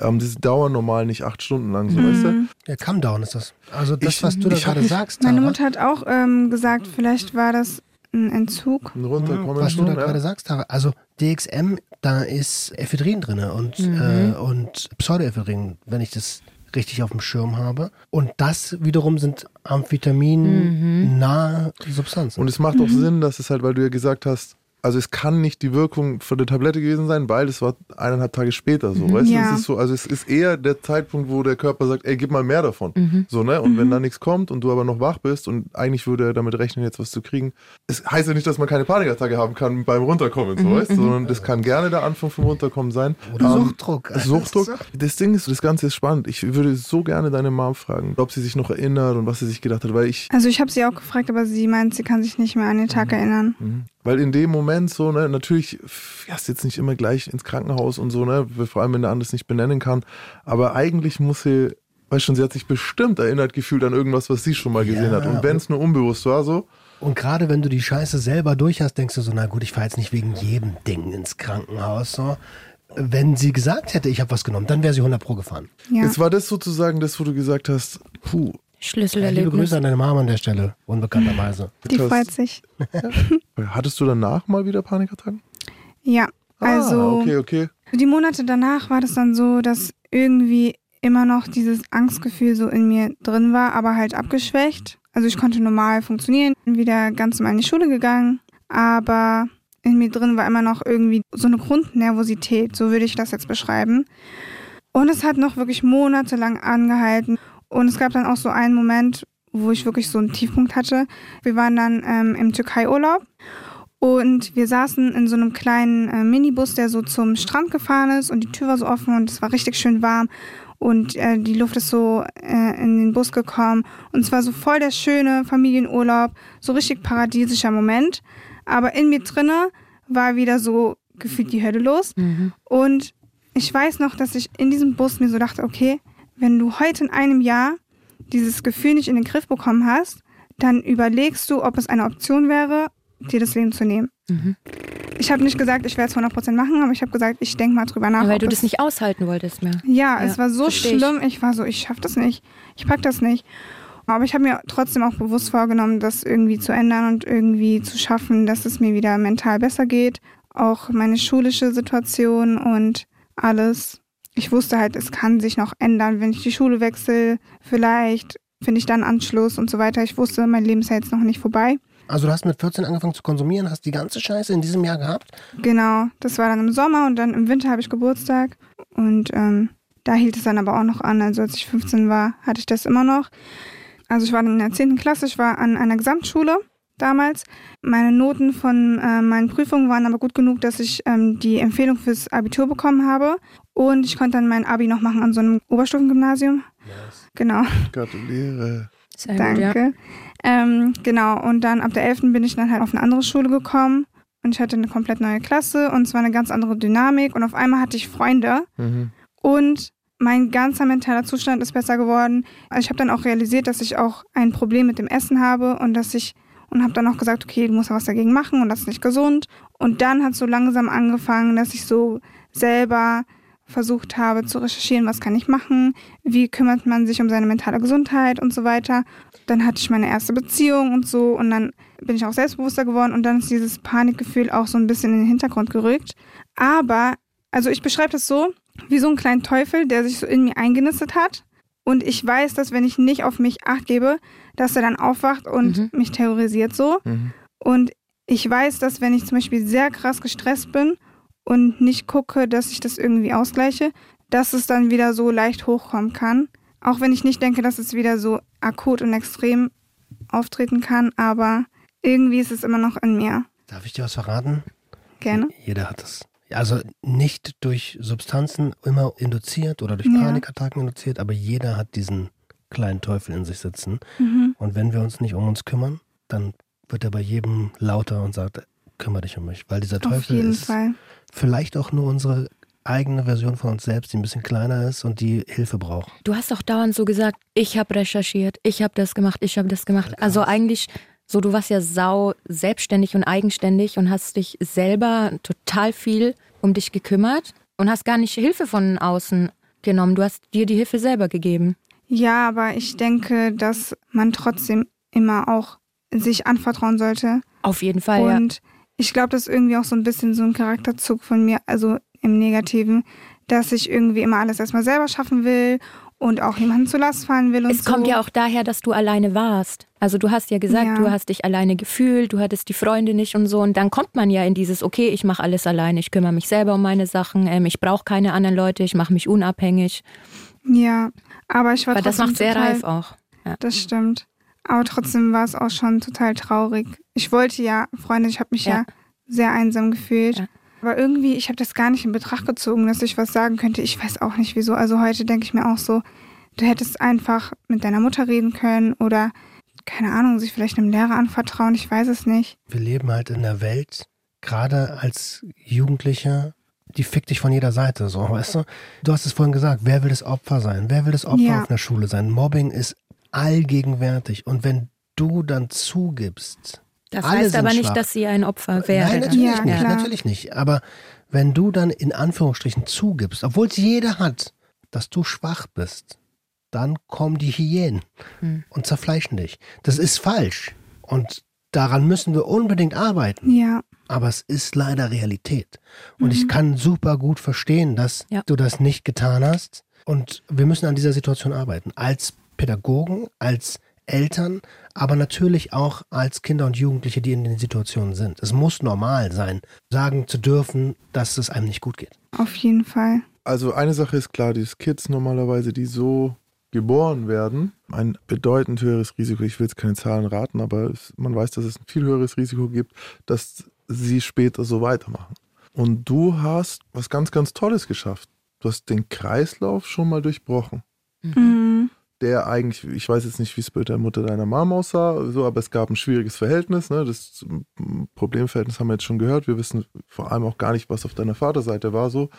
ähm, die dauern normal nicht acht Stunden lang, so weißt du? Ja, Come Down ist das. Also das, Ich- was du da gerade sagst, Meine Mutter hat auch ähm, gesagt, vielleicht war das ein Entzug. Ein Runterkommen was du da schon, gerade ja. sagst, Tara. Also DXM, da ist Ephedrin drin und, äh, und Pseudoephedrin, wenn ich das richtig auf dem Schirm habe. Und das wiederum sind Amphetamin-nahe Substanzen. Und es macht auch Sinn, dass es halt, weil du ja gesagt hast, also es kann nicht die Wirkung von der Tablette gewesen sein, weil es war eineinhalb Tage später so, weißt Ja. du? Es ist so, also es ist eher der Zeitpunkt, wo der Körper sagt, ey, gib mal mehr davon. So, ne? Und wenn da nichts kommt und du aber noch wach bist und eigentlich würde er damit rechnen, jetzt was zu kriegen, es heißt ja nicht, dass man keine Panikattacke haben kann beim Runterkommen, so, weißt du? Sondern das kann gerne der Anfang vom Runterkommen sein. Oder Ähm, Suchtdruck. Suchtdruck. Das Ding ist, das Ganze ist spannend. Ich würde so gerne deine Mom fragen, ob sie sich noch erinnert und was sie sich gedacht hat, weil ich, Also ich habe sie auch gefragt, aber sie meint, sie kann sich nicht mehr an den Tag erinnern. Weil in dem Moment so, ne, natürlich fährst jetzt nicht immer gleich ins Krankenhaus und so, ne, vor allem wenn der andere es nicht benennen kann, aber eigentlich muss sie, weißt schon, sie hat sich bestimmt erinnert gefühlt an irgendwas, was sie schon mal gesehen Ja, hat. Und wenn es nur unbewusst war, so, Und gerade wenn du die Scheiße selber durch hast, denkst du so, na gut, ich fahre jetzt nicht wegen jedem Ding ins Krankenhaus. So. Wenn sie gesagt hätte, ich habe was genommen, dann wäre sie 100 pro gefahren. Ja. jetzt war das sozusagen das, wo du gesagt hast, puh, Ja, liebe Schlüsselerlebnis. Grüße an deine Mama an der Stelle, unbekannterweise. Die freut sich. hattest du danach mal wieder Panikattacken? Ja, also ah, okay, okay. die Monate danach war das dann so, dass irgendwie immer noch dieses Angstgefühl so in mir drin war, aber halt abgeschwächt. Also ich konnte normal funktionieren, bin wieder ganz normal in die Schule gegangen, aber in mir drin war immer noch irgendwie so eine Grundnervosität, so würde ich das jetzt beschreiben. Und es hat noch wirklich monatelang angehalten. Und es gab dann auch so einen Moment, wo ich wirklich so einen Tiefpunkt hatte. Wir waren dann ähm, im Türkei-Urlaub und wir saßen in so einem kleinen äh, Minibus, der so zum Strand gefahren ist und die Tür war so offen und es war richtig schön warm und äh, die Luft ist so äh, in den Bus gekommen und es war so voll der schöne Familienurlaub, so richtig paradiesischer Moment. Aber in mir drinne war wieder so gefühlt die Hölle los und ich weiß noch, dass ich in diesem Bus mir so dachte, okay, wenn du heute in einem Jahr dieses Gefühl nicht in den Griff bekommen hast, dann überlegst du, ob es eine Option wäre, dir das Leben zu nehmen. Ich habe nicht gesagt, ich werde es 100% machen, aber ich habe gesagt, ich denke mal drüber nach. Weil ob du das nicht aushalten wolltest mehr. Ja, Ja, es war so versteh ich. schlimm. Ich. war so, ich schaffe das nicht. Ich pack das nicht. Aber ich habe mir trotzdem auch bewusst vorgenommen, das irgendwie zu ändern und irgendwie zu schaffen, dass es mir wieder mental besser geht. Auch meine schulische Situation und alles. Ich wusste halt, es kann sich noch ändern, wenn ich die Schule wechsle. Vielleicht finde ich dann Anschluss und so weiter. Ich wusste, mein Leben ist ja jetzt noch nicht vorbei. Also du hast mit 14 angefangen zu konsumieren, hast die ganze Scheiße in diesem Jahr gehabt? Genau, das war dann im Sommer und dann im Winter habe ich Geburtstag. Und ähm, da hielt es dann aber auch noch an. Also als ich 15 war, hatte ich das immer noch. Also ich war dann in der 10. Klasse, ich war an einer Gesamtschule damals. Meine Noten von äh, meinen Prüfungen waren aber gut genug, dass ich ähm, die Empfehlung fürs Abitur bekommen habe. Und ich konnte dann mein Abi noch machen an so einem Oberstufengymnasium. Genau. Gratuliere. Sehr gut, ja. Danke. Ähm, genau, und dann ab der 11. bin ich dann halt auf eine andere Schule gekommen, und ich hatte eine komplett neue Klasse und es war eine ganz andere Dynamik und auf einmal hatte ich Freunde Mhm. und mein ganzer mentaler Zustand ist besser geworden. Also ich habe dann auch realisiert, dass ich auch ein Problem mit dem Essen habe und dass ich und habe dann auch gesagt, okay, du musst ja was dagegen machen und das ist nicht gesund. Und dann hat so langsam angefangen, dass ich so selber versucht habe zu recherchieren, was kann ich machen, wie kümmert man sich um seine mentale Gesundheit und so weiter. Dann hatte ich meine erste Beziehung und so und dann bin ich auch selbstbewusster geworden und dann ist dieses Panikgefühl auch so ein bisschen in den Hintergrund gerückt. Aber, also ich beschreibe das so, wie so ein kleiner Teufel, der sich so in mir eingenistet hat. Und ich weiß, dass wenn ich nicht auf mich acht gebe, dass er dann aufwacht und Mhm. mich terrorisiert so. Mhm. Und ich weiß, dass wenn ich zum Beispiel sehr krass gestresst bin und nicht gucke, dass ich das irgendwie ausgleiche, dass es dann wieder so leicht hochkommen kann. Auch wenn ich nicht denke, dass es wieder so akut und extrem auftreten kann, aber irgendwie ist es immer noch in mir. Darf ich dir was verraten? Gerne. Jeder hat es. Also nicht durch Substanzen immer induziert oder durch Ja. Panikattacken induziert, aber jeder hat diesen kleinen Teufel in sich sitzen. Mhm. Und wenn wir uns nicht um uns kümmern, dann wird er bei jedem lauter und sagt, kümmere dich um mich. Weil dieser Auf Teufel jeden ist Fall. vielleicht auch nur unsere eigene Version von uns selbst, die ein bisschen kleiner ist und die Hilfe braucht. Du hast doch dauernd so gesagt, ich habe recherchiert, ich habe das gemacht, ich habe das gemacht. Ja, Also eigentlich so, du warst ja sau selbstständig und eigenständig und hast dich selber total viel um dich gekümmert und hast gar nicht Hilfe von außen genommen. Du hast dir die Hilfe selber gegeben. Ja, aber ich denke, dass man trotzdem immer auch sich anvertrauen sollte. Auf jeden Fall, ja. Und ich glaube, das ist irgendwie auch so ein bisschen so ein Charakterzug von mir, also im Negativen, dass ich irgendwie immer alles erstmal selber schaffen will und auch jemanden zur Last fallen will und Es so. kommt ja auch daher, dass du alleine warst. Also du hast ja gesagt, Ja. du hast dich alleine gefühlt, du hattest die Freunde nicht und so. Und dann kommt man ja in dieses, okay, ich mache alles alleine, ich kümmere mich selber um meine Sachen, ähm, ich brauche keine anderen Leute, ich mache mich unabhängig. Ja, aber ich war Aber das macht sehr total, reif auch. Das stimmt. Aber trotzdem war es auch schon total traurig. Ich wollte ja, Freunde, ich habe mich ja. Ja. sehr einsam gefühlt. Ja. Aber irgendwie, ich habe das gar nicht in Betracht gezogen, dass ich was sagen könnte. Ich weiß auch nicht wieso. Also heute denke ich mir auch so, du hättest einfach mit deiner Mutter reden können oder, keine Ahnung, sich vielleicht einem Lehrer anvertrauen. Ich weiß es nicht. Wir leben halt in einer Welt, gerade als Jugendlicher, die fickt dich von jeder Seite, so, weißt du? Du hast es vorhin gesagt, wer will das Opfer sein? Wer will das Opfer Ja. auf einer Schule sein? Mobbing ist allgegenwärtig. Und wenn du dann zugibst, Das Alle heißt aber nicht, schwach. dass sie ein Opfer wäre. Nein, natürlich Ja, nicht, klar. natürlich nicht. Aber wenn du dann in Anführungsstrichen zugibst, obwohl es jeder hat, dass du schwach bist, dann kommen die Hyänen Hm. und zerfleischen dich. Das ist falsch. Und daran müssen wir unbedingt arbeiten. Ja, Aber es ist leider Realität. Und ich kann super gut verstehen, dass Ja. du das nicht getan hast. Und wir müssen an dieser Situation arbeiten. Als Pädagogen, als Eltern, aber natürlich auch als Kinder und Jugendliche, die in den Situationen sind. Es muss normal sein, sagen zu dürfen, dass es einem nicht gut geht. auf jeden Fall. Also eine Sache ist klar, die Kids normalerweise, die so geboren werden, ein bedeutend höheres Risiko, ich will jetzt keine Zahlen raten, aber es, man weiß, dass es ein viel höheres Risiko gibt, dass sie später so weitermachen. Und du hast was ganz, ganz Tolles geschafft. Du hast den Kreislauf schon mal durchbrochen. Mhm. Der eigentlich, ich weiß jetzt nicht, wie es bei der Mutter deiner Mom aussah, so, aber es gab ein schwieriges Verhältnis. Ne? Das Problemverhältnis haben wir jetzt schon gehört. Wir wissen vor allem auch gar nicht, was auf deiner Vaterseite war so.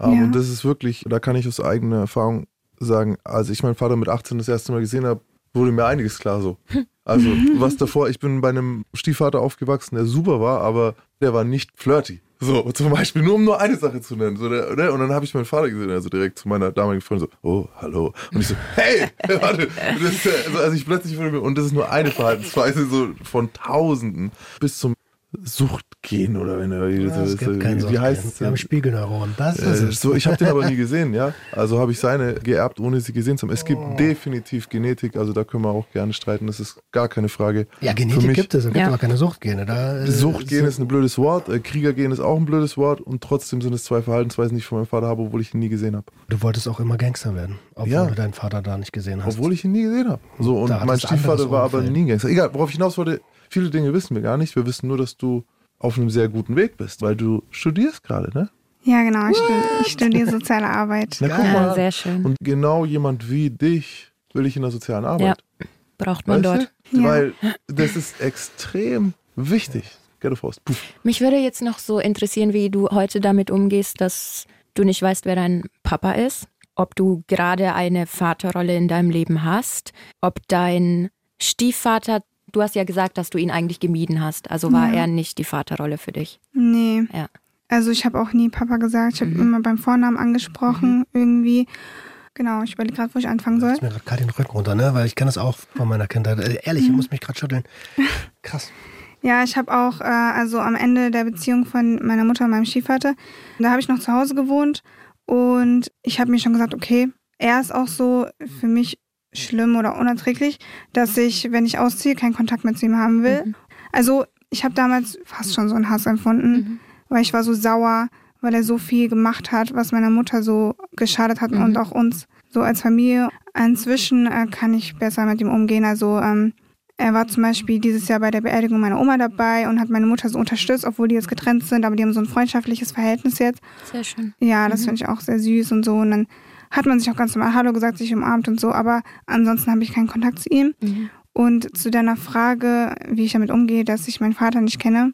Ähm, Ja. Und das ist wirklich, da kann ich aus eigener Erfahrung sagen, als ich meinen Vater mit 18 das erste Mal gesehen habe, wurde mir einiges klar so. Also was davor, ich bin bei einem Stiefvater aufgewachsen, der super war, aber der war nicht flirty. So, zum Beispiel, nur um nur eine Sache zu nennen. So, der, ne? Und dann habe ich meinen Vater gesehen, also direkt zu meiner damaligen Freundin so, oh, hallo. Und ich so, hey, warte. Das ist, also, als ich plötzlich und das ist nur eine Verhaltensweise so von Tausenden bis zum Suchtgehen oder wenn er Ja, es gibt wie, wie heißt es? Wir haben Spiegelneuronen. Das ist Äh, es. so, ich habe den aber nie gesehen, ja. Also habe ich seine geerbt, ohne sie gesehen zu haben. Es gibt Oh. definitiv Genetik, also da können wir auch gerne streiten, das ist gar keine Frage. Ja, Genetik mich- gibt es, es gibt Ja. aber keine Suchtgene. Da, äh, Suchtgen sind- ist ein blödes Wort, äh, Kriegergen ist auch ein blödes Wort und trotzdem sind es zwei Verhaltensweisen, die ich von meinem Vater habe, obwohl ich ihn nie gesehen habe. Du wolltest auch immer Gangster werden, obwohl Ja. du deinen Vater da nicht gesehen hast. Obwohl ich ihn nie gesehen habe. So, und mein Stiefvater war aber nie ein Gangster. Egal, worauf ich hinaus wollte, viele Dinge wissen wir gar nicht. Wir wissen nur, dass du auf einem sehr guten Weg bist, weil du studierst gerade, ne? Ja, genau. Ich, stu- ich studiere soziale Arbeit. Na, guck Ja, mal. sehr schön. Und genau jemand wie dich will ich in der sozialen Arbeit. Braucht man Weißt dort. Ja. Weil das ist extrem wichtig. a Faust. Puff. Mich würde jetzt noch so interessieren, wie du heute damit umgehst, dass du nicht weißt, wer dein Papa ist, ob du gerade eine Vaterrolle in deinem Leben hast, ob dein Stiefvater, du hast ja gesagt, dass du ihn eigentlich gemieden hast, also war Ja. er nicht die Vaterrolle für dich. Nee. Ja. Also ich habe auch nie Papa gesagt. Ich habe Mhm. immer beim Vornamen angesprochen, irgendwie. Genau, ich überlege gerade, wo ich anfangen soll. Jetzt mir gerade den Rücken runter, ne? Weil ich kenne das auch von meiner Kindheit. Äh, ehrlich, ich muss mich gerade schütteln. Krass. Ja, ich habe auch, äh, also am Ende der Beziehung von meiner Mutter und meinem Stiefvater, da habe ich noch zu Hause gewohnt und ich habe mir schon gesagt, okay, er ist auch so für mich schlimm oder unerträglich, dass ich, wenn ich ausziehe, keinen Kontakt mehr zu ihm haben will. Mhm. Also ich habe damals fast schon so einen Hass empfunden, weil ich war so sauer, weil er so viel gemacht hat, was meiner Mutter so geschadet hat Mhm. und auch uns so als Familie. Inzwischen äh, kann ich besser mit ihm umgehen. Also ähm, er war zum Beispiel dieses Jahr bei der Beerdigung meiner Oma dabei und hat meine Mutter so unterstützt, obwohl die jetzt getrennt sind, aber die haben so ein freundschaftliches Verhältnis jetzt. Sehr schön. Ja, das Mhm. finde ich auch sehr süß und so. Und dann hat man sich auch ganz normal Hallo gesagt, sich umarmt und so, aber ansonsten habe ich keinen Kontakt zu ihm. Mhm. Und zu deiner Frage, wie ich damit umgehe, dass ich meinen Vater nicht kenne.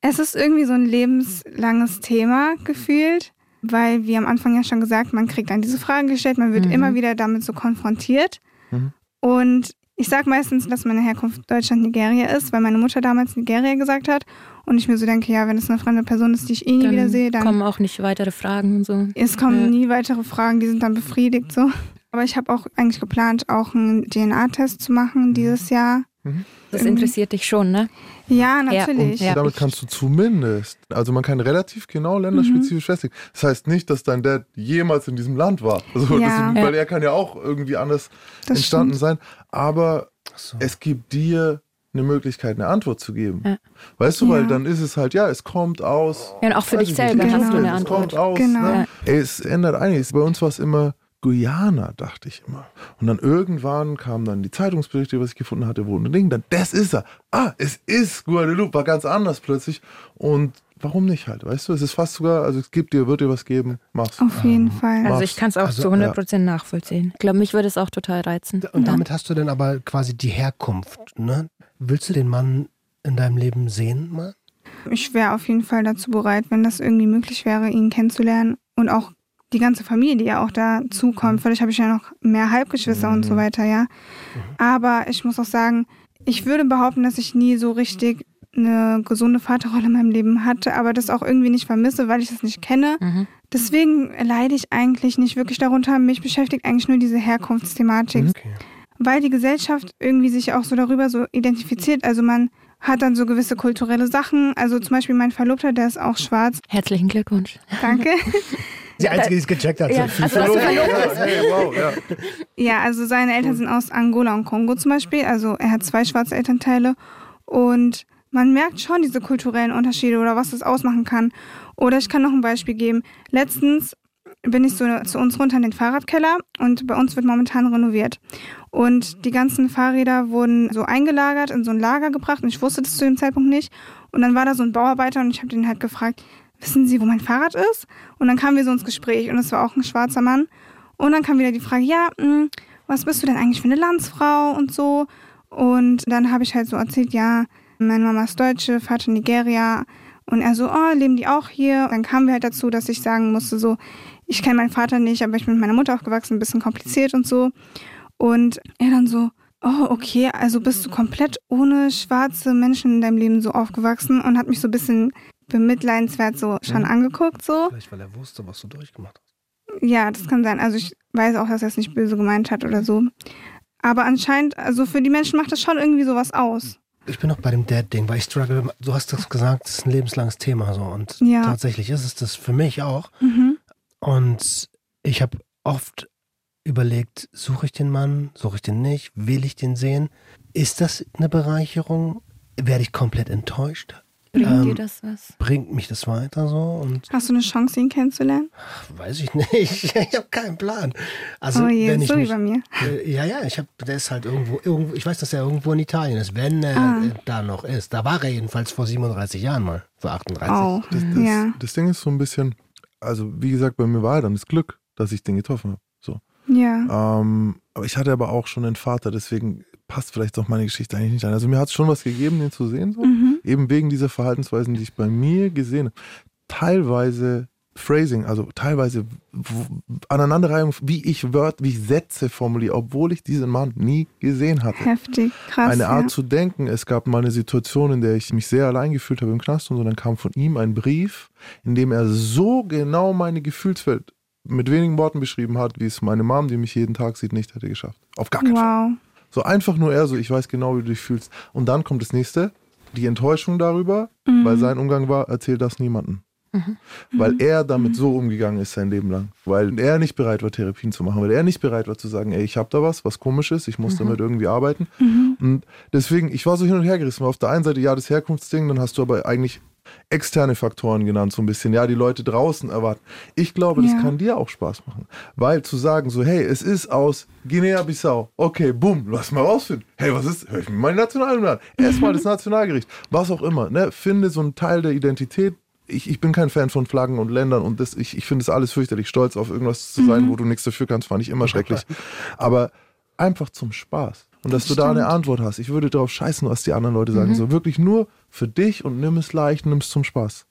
Es ist irgendwie so ein lebenslanges Thema gefühlt, weil, wie am Anfang ja schon gesagt, man kriegt dann diese Fragen gestellt, man wird Mhm. immer wieder damit so konfrontiert. Mhm. Und ich sage meistens, dass meine Herkunft Deutschland Nigeria ist, weil meine Mutter damals Nigeria gesagt hat. Und ich mir so denke, ja, wenn es eine fremde Person ist, die ich eh nie wieder sehe, dann kommen auch nicht weitere Fragen und so. es kommen Ja. nie weitere Fragen, die sind dann befriedigt so. Aber ich habe auch eigentlich geplant, auch einen DNA-Test zu machen dieses Jahr. Das interessiert dich schon, ne? Ja, natürlich. Ja. Damit kannst du zumindest, also man kann relativ genau länderspezifisch festlegen. Das heißt nicht, dass dein Dad jemals in diesem Land war. Also Ja. das, weil Ja. er kann ja auch irgendwie anders Das entstanden stimmt. sein. Aber so. es gibt dir eine Möglichkeit, eine Antwort zu geben. Ja. Weißt du, weil Ja. dann ist es halt, ja, es kommt aus. Ja, und auch für dich ich nicht, selber hast du eine Es Antwort. kommt aus. Genau. Ne? Ey, es ändert einiges. Bei uns war es immer Guyana, dachte ich immer. Und dann irgendwann kamen dann die Zeitungsberichte, was ich gefunden hatte, wo ein Ding, dann, das ist er. Ah, es ist Guadeloupe, war ganz anders plötzlich. Und warum nicht halt, weißt du? Es ist fast sogar, also es gibt dir, wird dir was geben, mach's. Auf jeden Fall. Also Mach's. ich kann es auch Also, zu 100% nachvollziehen. Ich glaube, mich würde es auch total reizen. Und Ja. damit hast du dann aber quasi die Herkunft, ne? Willst du den Mann in deinem Leben sehen mal? Ich wäre auf jeden Fall dazu bereit, wenn das irgendwie möglich wäre, ihn kennenzulernen und auch die ganze Familie, die ja auch dazukommt. Vielleicht habe ich ja noch mehr Halbgeschwister und so weiter, ja. Aber ich muss auch sagen, ich würde behaupten, dass ich nie so richtig eine gesunde Vaterrolle in meinem Leben hatte, aber das auch irgendwie nicht vermisse, weil ich das nicht kenne. Mhm. Deswegen leide ich eigentlich nicht wirklich darunter. Mich beschäftigt eigentlich nur diese Herkunftsthematik, Okay. weil die Gesellschaft irgendwie sich auch so darüber so identifiziert. Also man hat dann so gewisse kulturelle Sachen. Also zum Beispiel mein Verlobter, der ist auch schwarz. Herzlichen Glückwunsch. Danke. Die Einzige, die es gecheckt hat. Ja, so. also bist. hey, wow, ja. Ja, also seine Eltern sind aus Angola und Kongo zum Beispiel. Also er hat zwei schwarze Elternteile. Und man merkt schon diese kulturellen Unterschiede oder was das ausmachen kann. Oder ich kann noch ein Beispiel geben. Letztens bin ich so zu uns runter in den Fahrradkeller und bei uns wird momentan renoviert. Und die ganzen Fahrräder wurden so eingelagert, in so ein Lager gebracht und ich wusste das zu dem Zeitpunkt nicht. Und dann war da so ein Bauarbeiter und ich habe den halt gefragt, wissen Sie, wo mein Fahrrad ist? Und dann kamen wir so ins Gespräch und es war auch ein schwarzer Mann. Und dann kam wieder die Frage, ja, mh, was bist du denn eigentlich für eine Landsfrau und so? Und dann habe ich halt so erzählt, ja, meine Mama ist Deutsche, Vater Nigeria. Und er so, oh, leben die auch hier? Dann kamen wir halt dazu, dass ich sagen musste, so, ich kenne meinen Vater nicht, aber ich bin mit meiner Mutter aufgewachsen, ein bisschen kompliziert und so. Und er dann so, oh, okay, also bist du komplett ohne schwarze Menschen in deinem Leben so aufgewachsen und hat mich so ein bisschen bemitleidenswert so schon angeguckt, so. Vielleicht, weil er wusste, was du durchgemacht hast. Ja, das kann sein. Also ich weiß auch, dass er es nicht böse gemeint hat oder so. Aber anscheinend, also für die Menschen macht das schon irgendwie sowas aus. Ich bin noch bei dem Dad-Ding, weil ich struggle. Du hast das gesagt, es ist ein lebenslanges Thema so. Und Ja. tatsächlich ist es das für mich auch. Mhm. Und ich habe oft überlegt, suche ich den Mann, suche ich den nicht, will ich den sehen? Ist das eine Bereicherung? Werde ich komplett enttäuscht? Bringt Ähm, dir das was? Bringt mich das weiter so? Und Hast du eine Chance, ihn kennenzulernen? weiß ich nicht. Ich habe keinen Plan. Also oh je, wenn ich so wie mich, bei mir. Äh, Ja, ja, ich habe, der ist halt irgendwo, irgendwo, ich weiß, dass er irgendwo in Italien ist, wenn er Ah. äh, da noch ist. Da war er jedenfalls vor 37 Jahren mal, vor 38. Oh, Das, das, ja. das Ding ist so ein bisschen, also wie gesagt, bei mir war dann das Glück, dass ich den getroffen habe. So. Ja. Ähm, aber ich hatte aber auch schon einen Vater, deswegen passt vielleicht auch meine Geschichte eigentlich nicht an. Also mir hat es schon was gegeben, den zu sehen, so. Eben wegen dieser Verhaltensweisen, die ich bei mir gesehen habe. Teilweise Phrasing, also teilweise Aneinanderreihung, wie ich Wörter, wie ich Sätze formuliere, obwohl ich diesen Mann nie gesehen hatte. Heftig, krass. eine Art ja. zu denken. Es gab mal eine Situation, in der ich mich sehr allein gefühlt habe im Knast und so. Dann kam von ihm ein Brief, in dem er so genau meine Gefühlswelt mit wenigen Worten beschrieben hat, wie es meine Mom, die mich jeden Tag sieht, nicht hätte geschafft. Auf gar keinen Fall. So einfach nur er, so ich weiß genau, wie du dich fühlst. Und dann kommt das nächste, die Enttäuschung darüber, weil sein Umgang war, erzähl das niemandem. Weil er damit so umgegangen ist sein Leben lang. Weil er nicht bereit war, Therapien zu machen. Weil er nicht bereit war zu sagen, ey, ich habe da was, was komisch ist, ich muss damit irgendwie arbeiten. Und deswegen, ich war so hin und her gerissen. Weil Auf der einen Seite, ja, das Herkunftsding, dann hast du aber eigentlich externe Faktoren genannt, so ein bisschen. Ja, die Leute draußen erwarten. Ich glaube, das Ja. kann dir auch Spaß machen. Weil zu sagen, so, hey, es ist aus Guinea-Bissau. Okay, bumm, lass mal rausfinden. Hey, was ist? Hör ich mir meine Nationalhymne an. Erstmal das Nationalgericht. Was auch immer. Ne? Finde so einen Teil der Identität. Ich, ich bin kein Fan von Flaggen und Ländern und das, ich, ich finde es alles fürchterlich stolz, auf irgendwas zu sein, wo du nichts dafür kannst, fand ich immer schrecklich. Aber einfach zum Spaß. Und dass du da eine Stimmt. Antwort hast. Ich würde darauf scheißen, was die anderen Leute sagen. So wirklich nur für dich und nimm es leicht, nimm es zum Spaß.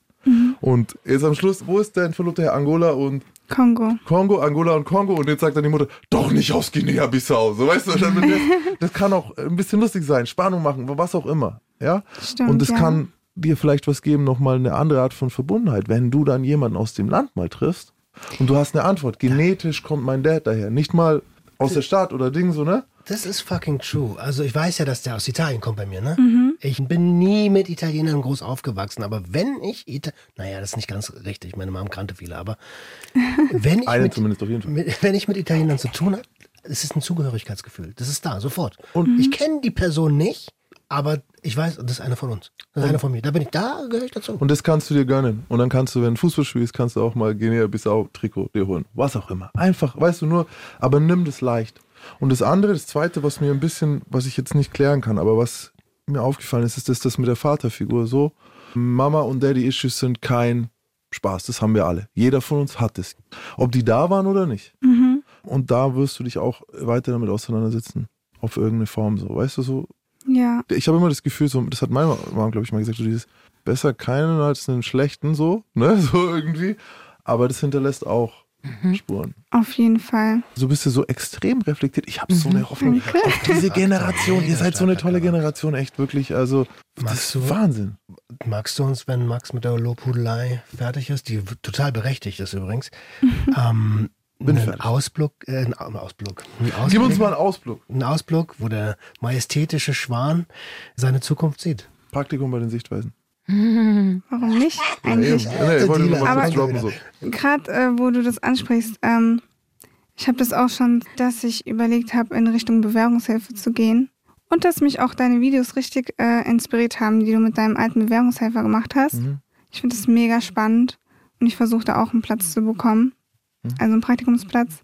Und jetzt am Schluss, wo ist dein Verlobter Herr Angola und Kongo. Kongo, Angola und Kongo und jetzt sagt dann die Mutter, doch nicht aus Guinea-Bissau. So weißt du, das, das kann auch ein bisschen lustig sein, Spannung machen, was auch immer. Ja? Stimmt, und es ja. kann dir vielleicht was geben, nochmal eine andere Art von Verbundenheit, wenn du dann jemanden aus dem Land mal triffst und du hast eine Antwort. Genetisch kommt mein Dad daher. Nicht mal aus der Stadt oder Ding so, ne? Das ist fucking true. Also ich weiß ja, dass der aus Italien kommt bei mir, ne? Mhm. Ich bin nie mit Italienern groß aufgewachsen, aber wenn ich Ita naja, das ist nicht ganz richtig, meine Mom kannte viele, aber wenn ich, Einen mit, zumindest auf jeden Fall. mit, wenn ich mit Italienern zu tun habe, es ist ein Zugehörigkeitsgefühl. Das ist da, sofort. Und- Und ich kenne die Person nicht, aber ich weiß, das ist einer von uns. Das ist einer von mir. Da bin ich, da gehöre ich dazu. Und das kannst du dir gönnen. Und dann kannst du, wenn du Fußball spielst, kannst du auch mal Guinea-Bissau-Trikot dir holen. Was auch immer. Einfach, weißt du nur, aber nimm das leicht. Und das andere, das zweite, was mir ein bisschen, was ich jetzt nicht klären kann, aber was mir aufgefallen ist, ist das, das mit der Vaterfigur so. Mama und Daddy-Issues sind kein Spaß, das haben wir alle. Jeder von uns hat es. Ob die da waren oder nicht. Und da wirst du dich auch weiter damit auseinandersetzen. Auf irgendeine Form so. Weißt du, so, Ja. ich habe immer das Gefühl, so, das hat meine Mama, glaube ich, mal gesagt, so dieses besser keinen als einen schlechten, so, ne, so irgendwie. Aber das hinterlässt auch Spuren. Auf jeden Fall. So bist du so extrem reflektiert. Ich habe so eine Hoffnung auf diese Generation. Ihr seid so eine tolle Generation, echt wirklich. Also, das Magst ist du- Wahnsinn. Magst du uns, wenn Max mit der Lobhudelei fertig ist, die total berechtigt ist übrigens, ähm, Bin einen. Ausblick, äh, einen Au- Ausblick, einen Ausblick, Gib uns mal einen Ausblick. einen Ausblick, wo der majestätische Schwan seine Zukunft sieht. Praktikum bei den Sichtweisen. Warum nicht? Ja, Eigentlich. eben. Nee, ich wollte nur mal Aber- kurz so. Gerade äh, wo du das ansprichst, ähm, ich habe das auch schon, dass ich überlegt habe, in Richtung Bewährungshilfe zu gehen. Und dass mich auch deine Videos richtig äh, inspiriert haben, die du mit deinem alten Bewährungshelfer gemacht hast. Mhm. Ich finde das mega spannend und ich versuche da auch einen Platz zu bekommen. Mhm. Also einen Praktikumsplatz.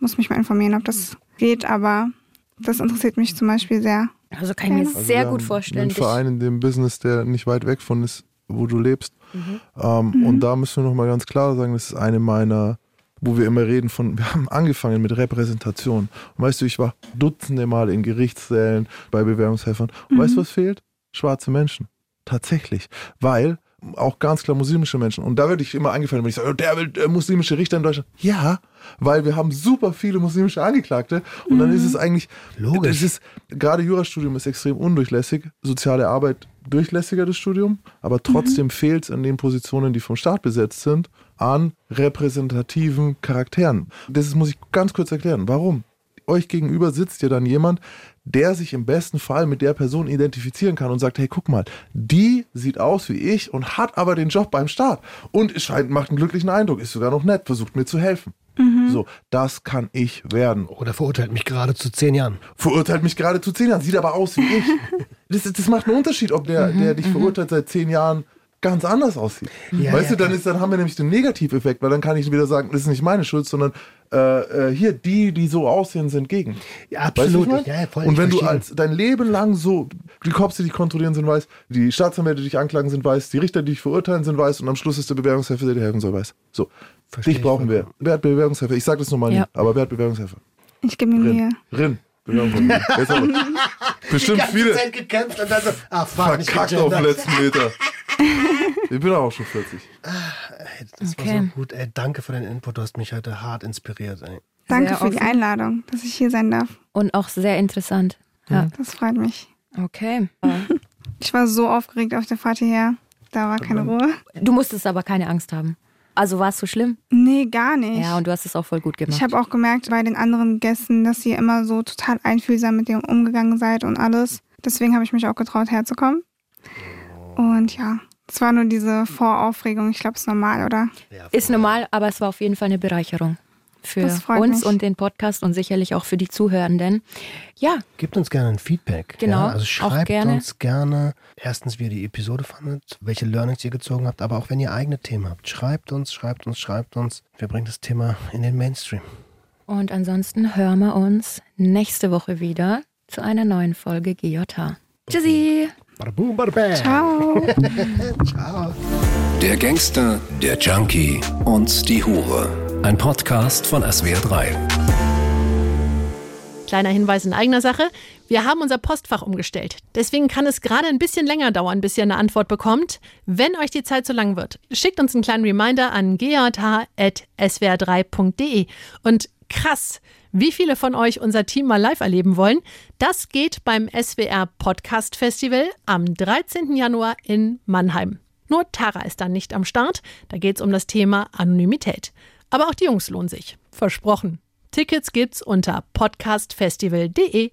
Muss mich mal informieren, ob das geht, aber das interessiert mich zum Beispiel sehr. Also kann ich mir Also sehr gut vorstellen. Dich- Verein in dem Business, der nicht weit weg von ist, wo du lebst. Mhm. Ähm, Und da müssen wir nochmal ganz klar sagen, das ist eine meiner, wo wir immer reden von, wir haben angefangen mit Repräsentation. Und weißt du, ich war dutzende Mal in Gerichtssälen bei Bewährungshelfern. Und weißt du, was fehlt? Schwarze Menschen. Tatsächlich. Weil auch ganz klar muslimische Menschen. Und da werde ich immer eingefallen, wenn ich sage, oh, der will äh, muslimische Richter in Deutschland. Ja, weil wir haben super viele muslimische Angeklagte. Und dann ist es eigentlich, Logisch. es ist, gerade Jurastudium ist extrem undurchlässig. Soziale Arbeit durchlässiger das Studium. Aber trotzdem fehlt es an den Positionen, die vom Staat besetzt sind, an repräsentativen Charakteren. Das muss ich ganz kurz erklären. Warum? Euch gegenüber sitzt ja dann jemand, der sich im besten Fall mit der Person identifizieren kann und sagt, hey, guck mal, die sieht aus wie ich und hat aber den Job beim Staat und es scheint, macht einen glücklichen Eindruck, ist sogar noch nett, versucht mir zu helfen. So, das kann ich werden. Oder verurteilt mich gerade zu zehn Jahren. Verurteilt mich gerade zu zehn Jahren, sieht aber aus wie ich. Das, das macht einen Unterschied, ob der, der dich verurteilt seit zehn Jahren ganz anders aussieht. Ja, weißt ja, du, dann, ist, dann haben wir nämlich den Negativeffekt, weil dann kann ich wieder sagen, das ist nicht meine Schuld, sondern äh, äh, hier, die, die so aussehen, sind gegen. Ja, Weißt du, absolut. was ich ja, ja, voll, Und wenn du als dein Leben lang so, die Cops, die dich kontrollieren, sind weiß, die Staatsanwälte, die dich anklagen, sind weiß, die Richter, die dich verurteilen, sind weiß und am Schluss ist der Bewährungshelfer, der dir helfen soll, weiß. So, Verstehe dich ich brauchen wir. Wer hat Bewährungshelfer? Ich sage das nochmal Ja. nicht, aber wer hat Bewährungshelfer? Ich gebe mir Mühe. Rin. Bestimmt ganze viele Zeit gekämpft und dann so, ah, fuck, verkackt auf dem gegendert. letzten Meter. Ich bin auch schon 40. Ey, das Okay. war so gut. Ey, danke für den Input. Du hast mich heute hart inspiriert. Ey. Danke Sehr für die offen. Einladung, dass ich hier sein darf. Und auch sehr interessant. Ja. Das freut mich. Okay. Ich war so aufgeregt auf der Fahrt hierher. Da war keine Ruhe. Du musstest aber keine Angst haben. Also war es so schlimm? Nee, gar nicht. Ja, und du hast es auch voll gut gemacht. ich habe auch gemerkt bei den anderen Gästen, dass ihr immer so total einfühlsam mit dem umgegangen seid und alles. Deswegen habe ich mich auch getraut, herzukommen. Und ja, es war nur diese Voraufregung. Ich glaube, es ist normal, oder? Ist normal, aber es war auf jeden Fall eine Bereicherung für uns mich. und den Podcast und sicherlich auch für die Zuhörenden. Ja, Gebt uns gerne ein Feedback. Genau, Ja? Also auch schreibt gerne. uns gerne, erstens, wie ihr die Episode fandet, welche Learnings ihr gezogen habt, aber auch wenn ihr eigene Themen habt. Schreibt uns, schreibt uns, schreibt uns. Wir bringen das Thema in den Mainstream. und ansonsten hören wir uns nächste Woche wieder zu einer neuen Folge GJH. Tschüssi! Bada boom, bada bang. Ciao. Ciao. Der Gangster, der Junkie und die Hure. Ein Podcast von SWR3. Kleiner Hinweis in eigener Sache. Wir haben unser Postfach umgestellt. Deswegen kann es gerade ein bisschen länger dauern, bis ihr eine Antwort bekommt. Wenn euch die Zeit zu lang wird, schickt uns einen kleinen Reminder an gh.swr3.de. Und krass, wie viele von euch unser Team mal live erleben wollen, das geht beim SWR Podcast Festival am 13. Januar in Mannheim. Nur Tara ist dann nicht am Start. Da geht es um das Thema Anonymität. Aber auch die Jungs lohnen sich. Versprochen. Tickets gibt's unter podcastfestival.de.